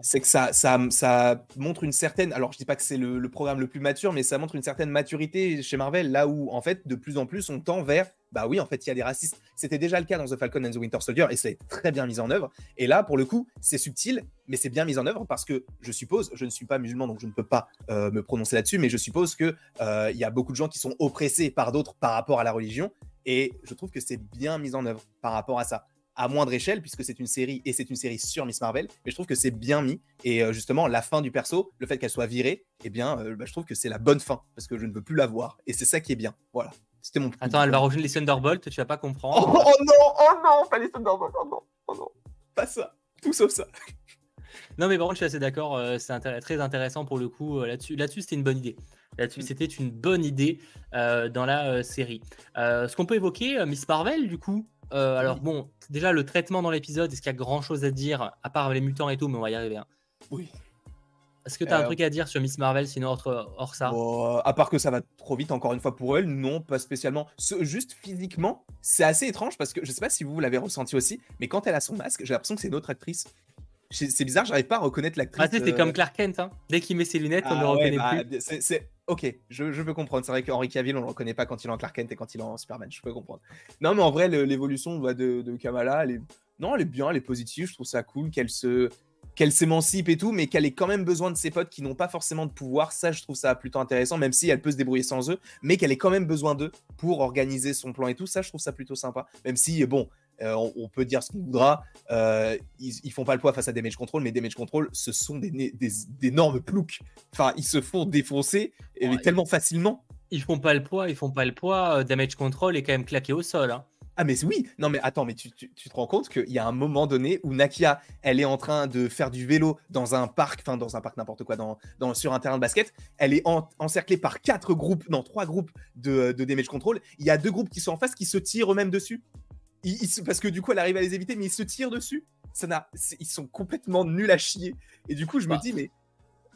C'est que ça, ça, ça, montre une certaine, alors je dis pas que c'est le, programme le plus mature, mais ça montre une certaine maturité chez Marvel, là où en fait de plus en plus on tend vers, bah oui, en fait il y a des racistes. C'était déjà le cas dans The Falcon and the Winter Soldier et ça est très bien mis en œuvre. Et là pour le coup c'est subtil, mais c'est bien mis en œuvre parce que je suppose, je ne suis pas musulman donc je ne peux pas me prononcer là-dessus, mais je suppose que il y a beaucoup de gens qui sont oppressés par d'autres par rapport à la religion et je trouve que c'est bien mis en œuvre par rapport à ça. À moindre échelle, puisque c'est une série et c'est une série sur Miss Marvel, mais je trouve que c'est bien mis. Et euh, justement, la fin du perso, le fait qu'elle soit virée, eh bien, euh, bah, je trouve que c'est la bonne fin, parce que je ne veux plus la voir. Et c'est ça qui est bien. Voilà. C'était mon. Attends, elle va rejoindre les Thunderbolts, tu vas pas comprendre. Oh, oh, non, oh non, pas les Thunderbolts, oh non, oh non, pas ça, tout sauf ça. Non, mais par contre, je suis assez d'accord. Euh, c'est très intéressant pour le coup. là-dessus, là-dessus, c'était une bonne idée. Là-dessus, mm. c'était une bonne idée euh, dans la euh, série. Euh, ce qu'on peut évoquer, Miss Marvel, du coup. alors, bon, déjà, le traitement dans l'épisode, est-ce qu'il y a grand chose à dire, à part les mutants et tout, mais on va y arriver. Hein. Oui. Est-ce que tu as un truc à dire sur Miss Marvel, sinon hors, hors ça? À part que ça va trop vite, encore une fois, pour elle, non, pas spécialement. juste physiquement, c'est assez étrange parce que je sais pas si vous l'avez ressenti aussi, mais quand elle a son masque, j'ai l'impression que c'est une autre actrice. C'est bizarre, j'arrive pas à reconnaître l'actrice. Ah, c'est comme Clark Kent, hein. dès qu'il met ses lunettes, on ne le ah reconnaît bah, plus. Ok, je, je, peux comprendre. C'est vrai qu'Henri Cavill, on le reconnaît pas quand il est en Clark Kent et quand il est en Superman. Je peux comprendre. Non, mais en vrai, l'évolution de, de, Kamala, elle est... non, elle est bien, elle est positive. Je trouve ça cool qu'elle se qu'elle s'émancipe et tout, mais qu'elle ait quand même besoin de ses potes qui n'ont pas forcément de pouvoir. Ça, je trouve ça plutôt intéressant, même si elle peut se débrouiller sans eux, mais qu'elle ait quand même besoin d'eux pour organiser son plan et tout. Ça, je trouve ça plutôt sympa. Même si, bon, euh, on, peut dire ce qu'on voudra. Euh, ils, font pas le poids face à Damage Control, mais Damage Control, ce sont des, d'énormes ploucs. Enfin, ils se font défoncer tellement facilement. Ils font pas le poids, ils font pas le poids. Euh, Damage Control est quand même claqué au sol. Hein. Ah mais oui, non mais attends, mais tu, te rends compte qu'il y a un moment donné où Nakia, elle est en train de faire du vélo dans un parc, enfin dans un parc n'importe quoi, dans, sur un terrain de basket, elle est encerclée par quatre groupes, non trois groupes de, de damage control, il y a deux groupes qui sont en face qui se tirent eux-mêmes dessus parce que du coup, elle arrive à les éviter, mais ils se tirent dessus. Ça n'a, ils sont complètement nuls à chier. Et du coup, je me bah, dis, mais.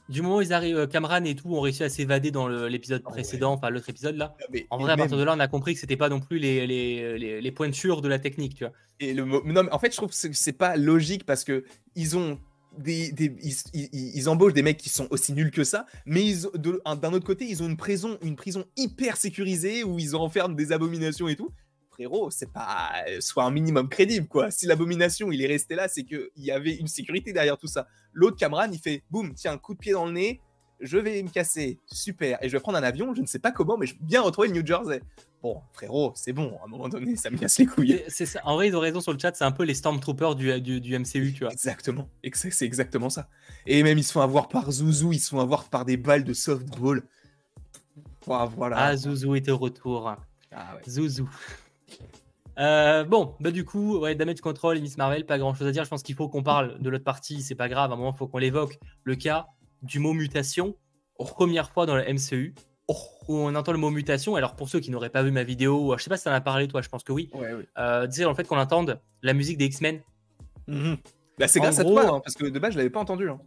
Du moment où ils arrivent, Cameron et tout ont réussi à s'évader dans l'épisode ah précédent, enfin l'autre épisode là. Ah, en vrai, à partir de là, on a compris que c'était pas non plus les, les, les, pointures de la technique, tu vois. Et le, non, mais en fait, je trouve que c'est pas logique parce que ils ont des, des ils, ils, embauchent des mecs qui sont aussi nuls que ça, mais d'un autre côté, ils ont une prison, une prison hyper sécurisée où ils enferment des abominations et tout frérot, c'est pas euh, soit un minimum crédible quoi. Si l'abomination il est resté là, c'est qu'il y avait une sécurité derrière tout ça. L'autre Cameron, il fait boum, tiens, un coup de pied dans le nez, je vais me casser, super, et je vais prendre un avion, je ne sais pas comment, mais je vais bien retrouver le New Jersey. Bon, frérot, c'est bon, à un moment donné, ça me casse les couilles. C'est ça. En vrai, ils ont raison sur le chat, c'est un peu les Stormtroopers du, du, du MCU, tu vois. Exactement, c'est exactement ça. Et même, ils se font avoir par Zouzou, ils se font avoir par des balles de softball. voilà. Ah, Zouzou est au retour. Ah, ouais. Zouzou. Euh, bon, bah du coup, ouais, Damage Control et Miss Marvel, pas grand chose à dire. Je pense qu'il faut qu'on parle de l'autre partie, c'est pas grave. À un moment, il faut qu'on l'évoque. Le cas du mot mutation, première fois dans le MCU, où on entend le mot mutation. Alors, pour ceux qui n'auraient pas vu ma vidéo, je sais pas si ça en a parlé, toi, je pense que oui. Ouais, oui. Euh, en fait qu'on entende la musique des X-Men Mhm. Bah, c'est grâce à toi, hein, parce que de base, je l'avais pas entendu. Hein.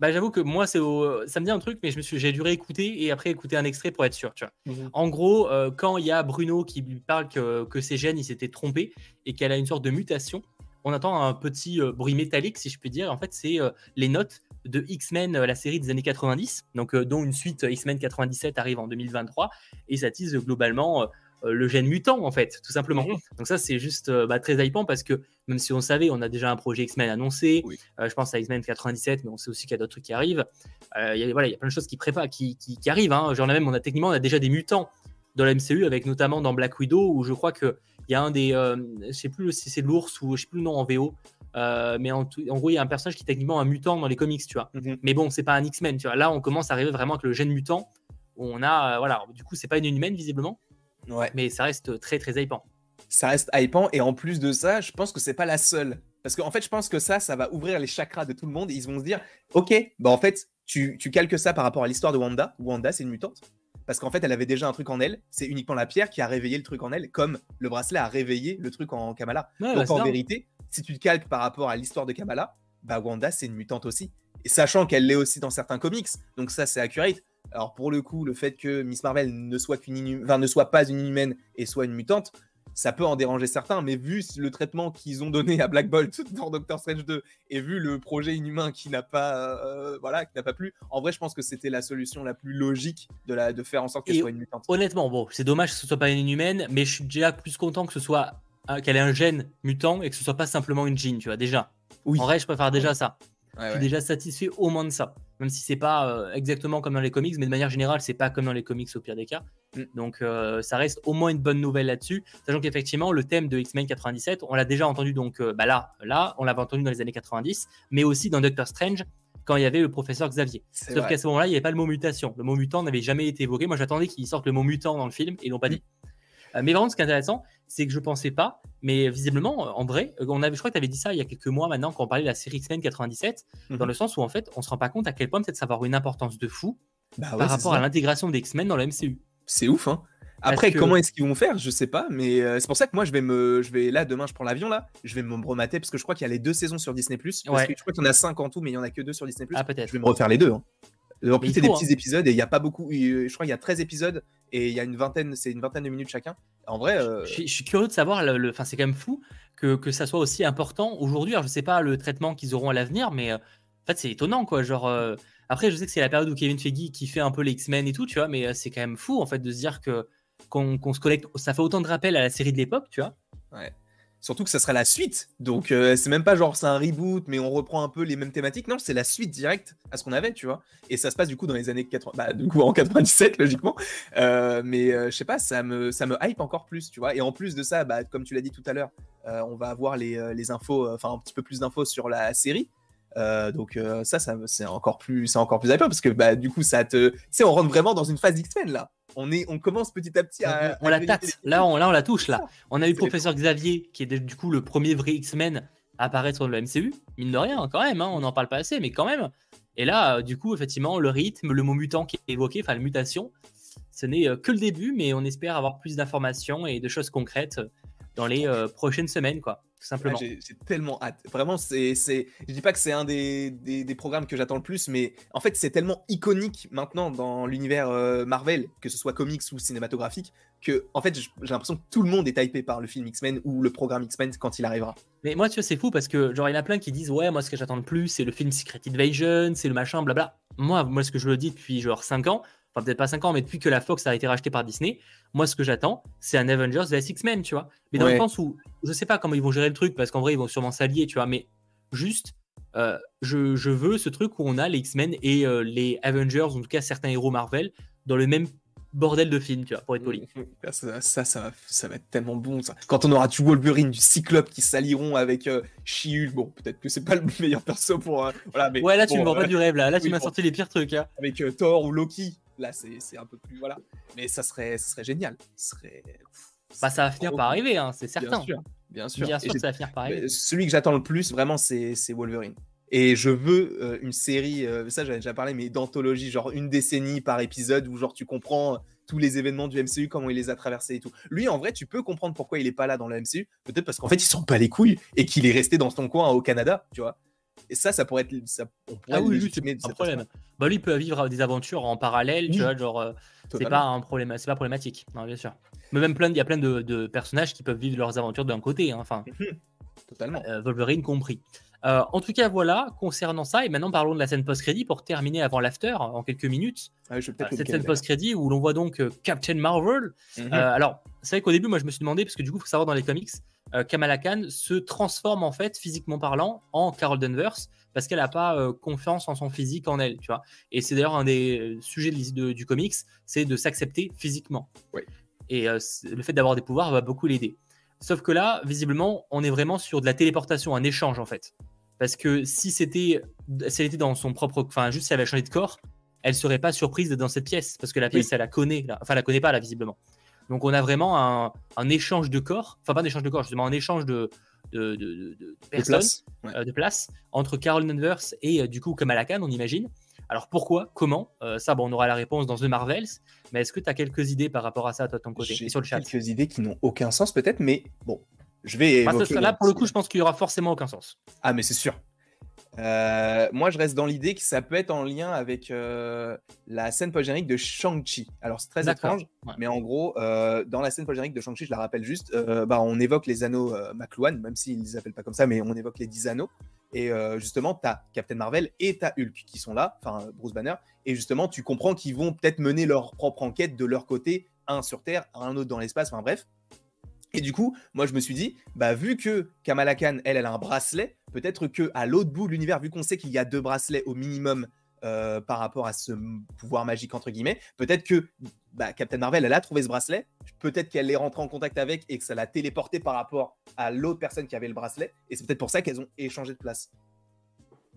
Bah, j'avoue que moi, c'est ça me dit un truc, mais je me suis... j'ai dû réécouter et après écouter un extrait pour être sûr. Tu vois. Mhm. En gros, euh, quand il y a Bruno qui lui parle que, que ses gènes ils s'étaient trompés et qu'elle a une sorte de mutation, on entend un petit euh, bruit métallique, si je puis dire. En fait, c'est euh, les notes de X-Men, la série des années 90, donc dont une suite X-Men 97 arrive en 2023, et ça tease globalement le gène mutant, en fait, tout simplement. Mhm. Donc ça, c'est juste euh, bah, très hypant parce que même si on savait, on a déjà un projet X-Men annoncé. Euh, je pense à X-Men 97, mais on sait aussi qu'il y a d'autres trucs qui arrivent. Il y, a, voilà, il y a plein de choses qui préparent, qui, qui, arrivent. Hein. Genre même, on a techniquement, on a déjà des mutants dans la MCU, avec notamment dans Black Widow, où je crois que il y a un des, je sais plus si c'est l'ours ou je sais plus le nom en VO, mais en, en, gros, il y a un personnage qui est techniquement un mutant dans les comics, tu vois. Mhm. Mais bon, c'est pas un X-Men, tu vois. Là, on commence à arriver vraiment avec le gène mutant. Où on a, voilà, du coup, c'est pas une humaine visiblement, Ouais. Mais ça reste très très hypant. Ça reste hypant et en plus de ça, je pense que c'est pas la seule. Parce qu'en fait, je pense que ça, ça va ouvrir les chakras de tout le monde. ils vont se dire, ok, bah en fait, tu, tu calques ça par rapport à l'histoire de Wanda. Wanda, c'est une mutante. Parce qu'en fait, elle avait déjà un truc en elle. C'est uniquement la pierre qui a réveillé le truc en elle, comme le bracelet a réveillé le truc en Kamala. Donc bah, en vérité, si tu te calques par rapport à l'histoire de Kamala, bah Wanda, c'est une mutante aussi. Et sachant qu'elle l'est aussi dans certains comics. Donc ça, c'est accurate. Alors pour le coup, le fait que Miss Marvel ne soit, qu'une ne soit pas une inhumaine et soit une mutante, ça peut en déranger certains, mais vu le traitement qu'ils ont donné à Black Bolt dans Doctor Strange 2 et vu le projet inhumain qui n'a pas, euh, voilà, qui n'a pas plu, en vrai, je pense que c'était la solution la plus logique de, la, de faire en sorte qu'elle soit une mutante. Honnêtement, bon, c'est dommage que ce soit pas une inhumaine, mais je suis déjà plus content que ce soit qu'elle ait un gène mutant et que ce soit pas simplement une jean, tu vois, déjà. Oui. En vrai, je préfère déjà ça je suis déjà satisfait au moins de ça. Même si c'est pas euh, exactement comme dans les comics, mais de manière générale, c'est pas comme dans les comics au pire des cas. Mm. Donc euh, ça reste au moins une bonne nouvelle là-dessus. Sachant qu'effectivement, le thème de X-Men 97, on l'a déjà entendu donc euh, bah là, là, on l'avait entendu dans les années 90, mais aussi dans Doctor Strange quand il y avait le professeur Xavier. Sauf qu'à ce moment-là, il n'y avait pas le mot mutation. Le mot mutant n'avait jamais été évoqué. Moi, j'attendais qu'ils sortent le mot mutant dans le film et ils l'ont pas mm. Dit. mais vraiment, ce qui est intéressant, c'est que je pensais pas, mais visiblement, euh, en vrai, euh, on avait, je crois que tu avais dit ça il y a quelques mois maintenant, quand on parlait de la série X-Men 97, dans mhm. le sens où en fait, on se rend pas compte à quel point peut-être ça va avoir une importance de fou bah par rapport à l'intégration des X-Men dans la MCU. C'est ouf, hein. Après, comment est-ce qu'ils vont faire Je sais pas, mais euh, c'est pour ça que moi, je vais me, je vais là demain, je prends l'avion là, je vais me remater parce que je crois qu'il y a les deux saisons sur Disney que je crois qu'il y en a cinq en tout, mais il y en a que deux sur Disney Ah peut-être. Je vais me refaire les deux. Hein. En plus, c'est des petits hein. épisodes et il n'y a pas beaucoup. Je crois qu'il y a 13 épisodes et il y a une vingtaine, c'est une vingtaine de minutes chacun. En vrai. Euh, je, suis curieux de savoir, le, enfin, c'est quand même fou que, que ça soit aussi important aujourd'hui. Alors, je sais pas le traitement qu'ils auront à l'avenir, mais euh, en fait, c'est étonnant, quoi. Genre. Euh, après, je sais que c'est la période où Kevin Feige qui fait un peu les X-Men et tout, tu vois, mais c'est quand même fou, en fait, de se dire que qu'on se collecte. Ça fait autant de rappels à la série de l'époque, tu vois. Ouais. Surtout que ça sera la suite. Donc, euh, c'est même pas genre c'est un reboot, mais on reprend un peu les mêmes thématiques. Non, c'est la suite directe à ce qu'on avait, tu vois. Et ça se passe du coup dans les années 80. Bah, du coup, en 97, logiquement. Euh, mais euh, je sais pas, ça me, ça me hype encore plus, tu vois. Et en plus de ça, bah, comme tu l'as dit tout à l'heure, on va avoir les, les infos, enfin, un petit peu plus d'infos sur la série. donc ça, ça c'est encore plus, c'est encore plus hype parce que bah du coup ça te, tu on rentre vraiment dans une phase X-Men là on, est, on commence petit à petit à. On, la tâte. Là on, là, on la touche. Là. On a eu le professeur Xavier, qui est du coup le premier vrai X-Men à apparaître dans le MCU. Mine de rien, quand même. Hein, on n'en parle pas assez, mais quand même. Et là, euh, du coup, effectivement, le rythme, le mot mutant qui est évoqué, enfin, la mutation, ce n'est euh, que le début, mais on espère avoir plus d'informations et de choses concrètes dans les euh, prochaines semaines, quoi simplement. J'ai tellement hâte. Vraiment, c'est, je dis pas que c'est un des, des, programmes que j'attends le plus, mais en fait, c'est tellement iconique maintenant dans l'univers euh, Marvel, que ce soit comics ou cinématographique, que en fait, j'ai l'impression que tout le monde est hypé par le film X-Men ou le programme X-Men quand il arrivera. Mais moi, tu vois, c'est fou parce que, genre, il y en a plein qui disent, ouais, moi, ce que j'attends le plus, c'est le film Secret Invasion, c'est le machin, blabla. Moi, moi, ce que je le dis depuis genre 5 ans, enfin peut-être pas 5 ans, mais depuis que la Fox a été rachetée par Disney, moi ce que j'attends, c'est un Avengers vs X-Men, tu vois. Mais dans le sens où je sais pas comment ils vont gérer le truc, parce qu'en vrai ils vont sûrement s'allier, tu vois, mais juste, euh, je, je, veux ce truc où on a les X-Men et euh, les Avengers, en tout cas certains héros Marvel, dans le même bordel de film, tu vois, pour être poli. Ça, ça, ça, va, ça va être tellement bon, ça. Quand on aura du Wolverine, du Cyclope qui s'allieront avec euh, bon, peut-être que c'est pas le meilleur perso pour. voilà, mais, ouais, là, tu me vends pas du rêve, là. Là, tu m'as sorti les pires trucs. Hein. Avec Thor ou Loki, Là, c'est un peu plus. Voilà. Mais ça serait, ça serait génial. Ça serait. Bah, ça va finir par arriver, hein, c'est certain. Bien sûr. Bien sûr. Bien sûr que ça va finir par arriver. Celui que j'attends le plus, vraiment, c'est Wolverine. Et je veux euh, une série, euh, ça j'avais déjà parlé, mais d'anthologie, genre une décennie par épisode, où genre tu comprends tous les événements du MCU, comment il les a traversés et tout. Lui, en vrai, tu peux comprendre pourquoi il est pas là dans le MCU. Peut-être parce qu'en fait, ils sont pas les couilles et qu'il est resté dans son coin au Canada, tu vois. Et ça, ça pourrait être. Ça, on pourrait ah oui, lui, c'est un problème. Bah, lui, il peut vivre des aventures en parallèle, tu vois, genre. Euh, c'est pas un problème, c'est pas problématique, non, bien sûr. Mais même plein, il y a plein de, personnages qui peuvent vivre leurs aventures d'un côté, hein, enfin. Totalement. Euh, Wolverine compris. Euh, en tout cas, voilà, concernant ça, et maintenant parlons de la scène post-crédit pour terminer avant l'after en quelques minutes. Ah cette scène post-crédit où l'on voit donc Captain Marvel. Mhm. alors, c'est vrai qu'au début, moi je me suis demandé, parce que du coup, il faut savoir dans les comics, Kamala Khan se transforme en fait, physiquement parlant, en Carol Danvers parce qu'elle n'a pas euh, confiance en son physique, en elle, tu vois. Et c'est d'ailleurs un des euh, sujets de, du comics, c'est de s'accepter physiquement. Et euh, le fait d'avoir des pouvoirs va beaucoup l'aider. Sauf que là, visiblement, on est vraiment sur de la téléportation, un échange en fait. Parce que si c'était, si elle était dans son propre, enfin juste si elle avait changé de corps, elle serait pas surprise d'être dans cette pièce parce que la pièce, elle la connaît, là. enfin, elle la connaît pas là visiblement. Donc on a vraiment un, un échange de corps, enfin pas un échange de corps, justement un échange de, de, personnes, euh, de place, entre Carol Danvers et euh, du coup Kamala Khan, on imagine. Alors pourquoi? Comment? Euh, Ça, bon, on aura la réponse dans The Marvels. Mais est-ce que tu as quelques idées par rapport à ça, toi, de ton côté sur le chat? Quelques idées qui n'ont aucun sens, peut-être, mais bon, je vais. là, pour le coup, je pense qu'il y aura forcément aucun sens. Ah, mais c'est sûr. Euh, moi, je reste dans l'idée que ça peut être en lien avec euh, la scène post-générique de Shang-Chi. Alors, c'est très étrange, mais en gros, euh, dans la scène post-générique de Shang-Chi, je la rappelle juste, bah, on évoque les anneaux McLuhan, même s'ils ne les appellent pas comme ça, mais on évoque les 10 anneaux. Et justement, tu as Captain Marvel et tu as Hulk qui sont là, enfin Bruce Banner. Et justement, tu comprends qu'ils vont peut-être mener leur propre enquête de leur côté, un sur Terre, un autre dans l'espace, enfin bref. Et du coup, moi, je me suis dit, bah, vu que Kamala Khan, elle, elle a un bracelet, peut-être que à l'autre bout de l'univers, vu qu'on sait qu'il y a deux bracelets au minimum euh, par rapport à ce pouvoir magique, entre guillemets, peut-être que bah, Captain Marvel, elle a trouvé ce bracelet, peut-être qu'elle est rentrée en contact avec et que ça l'a téléporté par rapport à l'autre personne qui avait le bracelet, et c'est peut-être pour ça qu'elles ont échangé de place.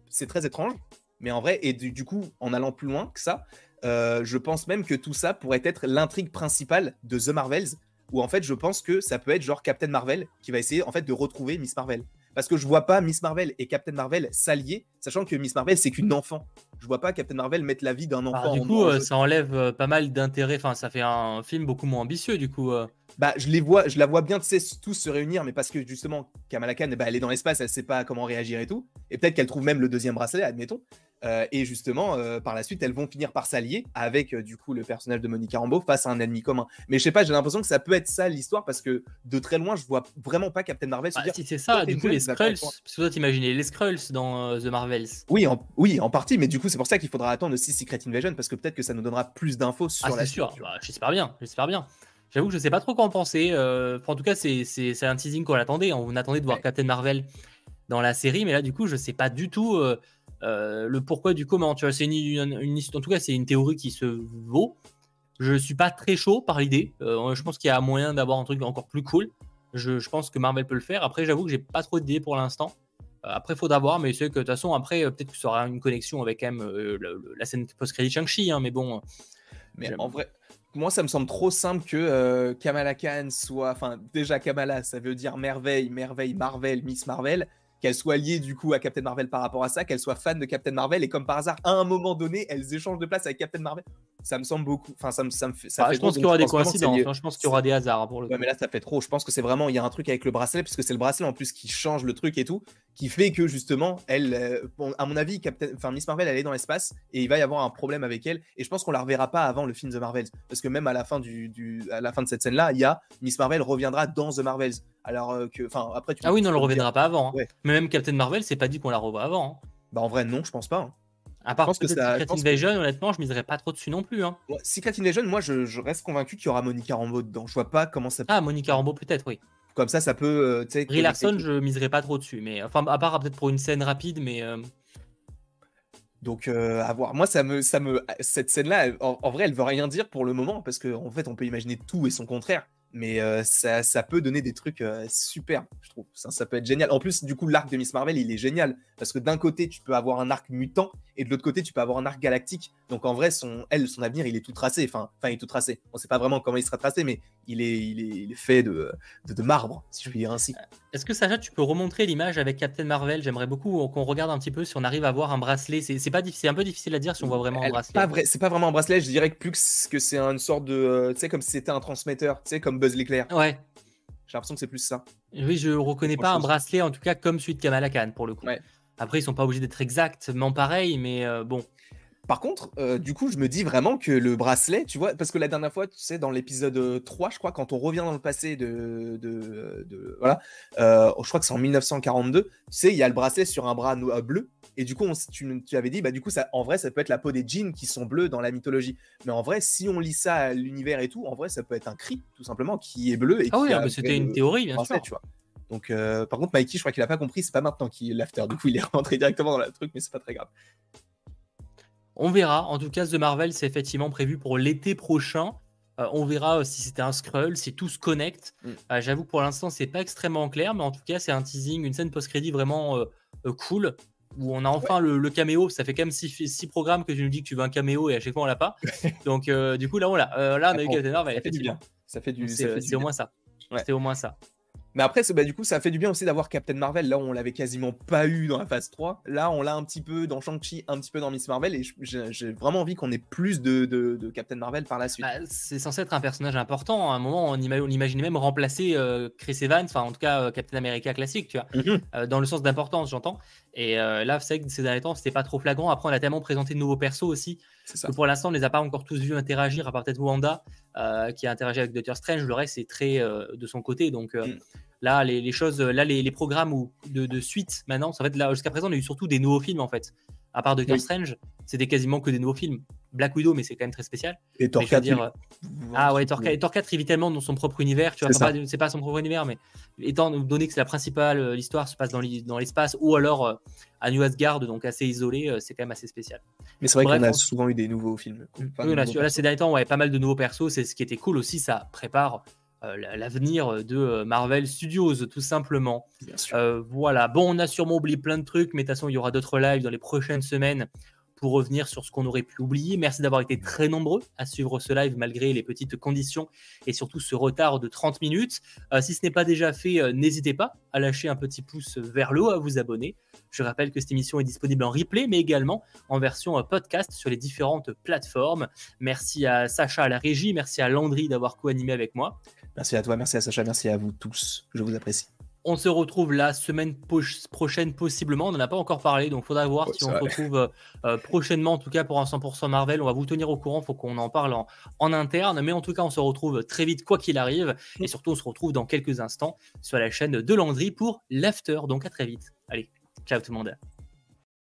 C'est très étrange, mais en vrai, et du, coup, en allant plus loin que ça, euh, je pense même que tout ça pourrait être l'intrigue principale de The Marvels, où en fait je pense que ça peut être genre Captain Marvel qui va essayer en fait de retrouver Miss Marvel. Parce que je vois pas Miss Marvel et Captain Marvel s'allier, sachant que Miss Marvel c'est qu'une enfant. Je vois pas Captain Marvel mettre la vie d'un bah, enfant. du coup, euh, ça enlève euh, pas mal d'intérêt. Enfin, ça fait un film beaucoup moins ambitieux du coup. Euh. Bah, je les vois, je la vois bien, tous se réunir, mais parce que justement, Kamala Khan, bah, elle est dans l'espace, elle sait pas comment réagir et tout. Et peut-être qu'elle trouve même le deuxième bracelet, admettons. Euh, et justement, euh, par la suite, elles vont finir par s'allier avec euh, du coup le personnage de Monica Rambeau face à un ennemi commun. Mais je sais pas, j'ai l'impression que ça peut être ça l'histoire parce que de très loin, je vois vraiment pas Captain Marvel se bah, Si c'est ça, du coup, les Skrulls, parce que toi t'imaginais les Skrulls dans The Marvels. Oui, en, oui, en partie, mais du coup, c'est pour ça qu'il faudra attendre aussi Secret Invasion parce que peut-être que ça nous donnera plus d'infos sur ah, la sûr. Bah, j'espère bien, j'espère bien. J'avoue que je sais pas trop quoi en penser. en tout cas, c'est un teasing qu'on attendait. On attendait de voir Captain Marvel dans la série, mais là, du coup, je sais pas du tout. Euh, le pourquoi du comment. Tu vois, c'est une, en tout cas, c'est une théorie qui se vaut. Je suis pas très chaud par l'idée. Euh, je pense qu'il y a moyen d'avoir un truc encore plus cool. Je, pense que Marvel peut le faire. Après, j'avoue que j'ai pas trop d'idées pour l'instant. Euh, après, il faudra voir, mais c'est que de toute façon, après, peut-être que ça aura une connexion avec quand même la scène post-crédit Shang-Chi, hein, mais bon. Mais en vrai, moi, ça me semble trop simple que Kamala Khan soit. Enfin, déjà, Kamala, ça veut dire merveille, merveille, Marvel, Miss Marvel qu'elle soit liée du coup à Captain Marvel par rapport à ça, qu'elle soit fan de Captain Marvel et comme par hasard, à un moment donné, elles échangent de place avec Captain Marvel. Ça me semble beaucoup. Enfin, ça me, ça me fait. Ça je pense qu'il y aura des coïncidences. Hein, je pense qu'il y aura des hasards hein, pour le. Ouais, mais là, ça fait trop. Je pense que c'est vraiment. Il y a un truc avec le bracelet, puisque c'est le bracelet en plus qui change le truc et tout, qui fait que justement, elle. Euh, à mon avis, Captain... enfin, Miss Marvel, elle est dans l'espace et il va y avoir un problème avec elle. Et je pense qu'on la reverra pas avant le film The Marvels. Parce que même à la fin, du, du... À la fin de cette scène-là, il y a Miss Marvel reviendra dans The Marvels. Alors euh, que, enfin, après, tu ah oui, non, elle reviendra pas avant. Hein. Mais même Captain Marvel, c'est pas dit qu'on la revoit avant. Hein. Bah en vrai, non, je pense pas. Hein. À part que ça, Secret Invasion, honnêtement, je miserais pas trop dessus non plus. Hein. Secret Invasion, moi, je, reste convaincu qu'il y aura Monica Rambeau dedans. Je vois pas comment ça. Peut... Ah, Monica Rambeau, peut-être, oui. Comme ça, ça peut. Euh, Brie Larson, je miserais pas trop dessus. Mais enfin, à part peut-être pour une scène rapide, mais. Euh, donc, euh, à voir. Moi, ça me, ça me, cette scène-là, en, en, vrai, elle veut rien dire pour le moment parce qu'en en fait, on peut imaginer tout et son contraire mais euh, ça, ça, peut donner des trucs euh, super, je trouve. Ça, ça, peut être génial. En plus, du coup, l'arc de Miss Marvel, il est génial parce que d'un côté, tu peux avoir un arc mutant et de l'autre côté, tu peux avoir un arc galactique. Donc en vrai, son, elle, son avenir, il est tout tracé. Enfin, enfin, il est tout tracé. On sait pas vraiment comment il sera tracé, mais il est, il est, fait de, de, marbre, si je puis dire ainsi. Est-ce que Sacha, tu peux remontrer l'image avec Captain Marvel? J'aimerais beaucoup qu'on regarde un petit peu si on arrive à voir un bracelet. C'est pas un peu difficile à dire si on voit vraiment un bracelet. C'est pas vraiment un bracelet. Je dirais que plus que c'est une sorte de, euh, tu sais, comme si c'était un transmetteur, tu sais, comme Buzz l'éclair. Ouais. J'ai l'impression que c'est plus ça. Oui, je reconnais pas un bracelet, en tout cas comme celui de Kamala Khan pour le coup. Après, ils sont pas obligés d'être exactement pareils, mais euh, bon. Par contre, euh, du coup, je me dis vraiment que le bracelet, tu vois, parce que la dernière fois, tu sais, dans l'épisode 3, je crois, quand on revient dans le passé de. de, voilà, euh, je crois que c'est en 1942, tu sais, il y a le bracelet sur un bras bleu. Et du coup, tu, tu, avais dit, bah, du coup, ça, en vrai, ça peut être la peau des jeans qui sont bleus dans la mythologie. Mais en vrai, si on lit ça à l'univers et tout, en vrai, ça peut être un cri, tout simplement, qui est bleu. Et ah oui, ah, c'était une théorie, bien sûr. Tu vois. Donc, par contre, Mikey, je crois qu'il a pas compris, c'est pas maintenant qu'il est l'after. Du coup, il est rentré directement dans le truc, mais c'est pas très grave. On verra. En tout cas, The Marvel, c'est effectivement prévu pour l'été prochain. Euh, on verra euh, si c'était un scroll, si tout se connecte. Mm. Euh, j'avoue pour l'instant, c'est pas extrêmement clair, mais en tout cas, c'est un teasing, une scène post-crédit vraiment cool où on a enfin le, caméo. Ça fait quand même six, programmes que tu nous dis que tu veux un caméo et à chaque fois on l'a pas. Donc du coup là on l'a. là on a eu Captain Marvel. Ça fait du bien. Ça fait du. C'est au moins ça. C'est au moins ça. Mais après, bah, du coup, ça fait du bien aussi d'avoir Captain Marvel. Là, on l'avait quasiment pas eu dans la phase 3. Là, on l'a un petit peu dans Shang-Chi, un petit peu dans Miss Marvel. Et j'ai vraiment envie qu'on ait plus de, Captain Marvel par la suite. Bah, c'est censé être un personnage important. À un moment, on, imaginait même remplacer euh, Chris Evans, enfin, en tout cas, euh, Captain America classique, tu vois, mhm. euh, dans le sens d'importance, j'entends. Et là, c'est que ces derniers temps, c'était pas trop flagrant. Après, on a tellement présenté de nouveaux persos aussi. Que pour l'instant, on les a pas encore tous vus interagir, à part peut-être Wanda, qui a interagi avec Doctor Strange. Le reste, c'est très de son côté. Donc. Mm. Là, les, choses, là, les, programmes ou de, suite maintenant, en fait, là, jusqu'à présent, on a eu surtout des nouveaux films en fait. À part Doctor Strange, c'était quasiment que des nouveaux films. Black Widow, mais c'est quand même très spécial. Et Thor 4. Dire... Ah ouais, Thor 4, Thor 4 il vit tellement dans son propre univers, tu vois, c'est pas, son propre univers, mais étant donné que c'est la principale, euh, l'histoire se passe dans l'espace ou alors euh, à New Asgard, donc assez isolé, euh, c'est quand même assez spécial. Mais c'est vrai qu'on a souvent eu des nouveaux films. oui, là, ces derniers temps, ouais, pas mal de nouveaux persos, c'est ce qui était cool aussi, ça prépare euh, l'avenir de euh, Marvel Studios, tout simplement. Euh, voilà. Bon, on a sûrement oublié plein de trucs, mais de toute façon, il y aura d'autres lives dans les prochaines semaines pour revenir sur ce qu'on aurait pu oublier. Merci d'avoir été très nombreux à suivre ce live malgré les petites conditions et surtout ce retard de 30 minutes. si ce n'est pas déjà fait, n'hésitez pas à lâcher un petit pouce vers le haut, à vous abonner. Je rappelle que cette émission est disponible en replay, mais également en version podcast sur les différentes plateformes. Merci à Sacha à la régie, merci à Landry d'avoir co-animé avec moi. Merci à toi, merci à Sacha, merci à vous tous. Je vous apprécie. On se retrouve la semaine prochaine possiblement. On n'en a pas encore parlé, donc il faudra voir si on se retrouve euh, euh, prochainement, en tout cas pour un 100% Marvel. On va vous tenir au courant, il faut qu'on en parle en, interne. Mais en tout cas, on se retrouve très vite, quoi qu'il arrive. Et mm. surtout, on se retrouve dans quelques instants sur la chaîne de Landry pour l'After. Donc à très vite. Allez, ciao tout le monde.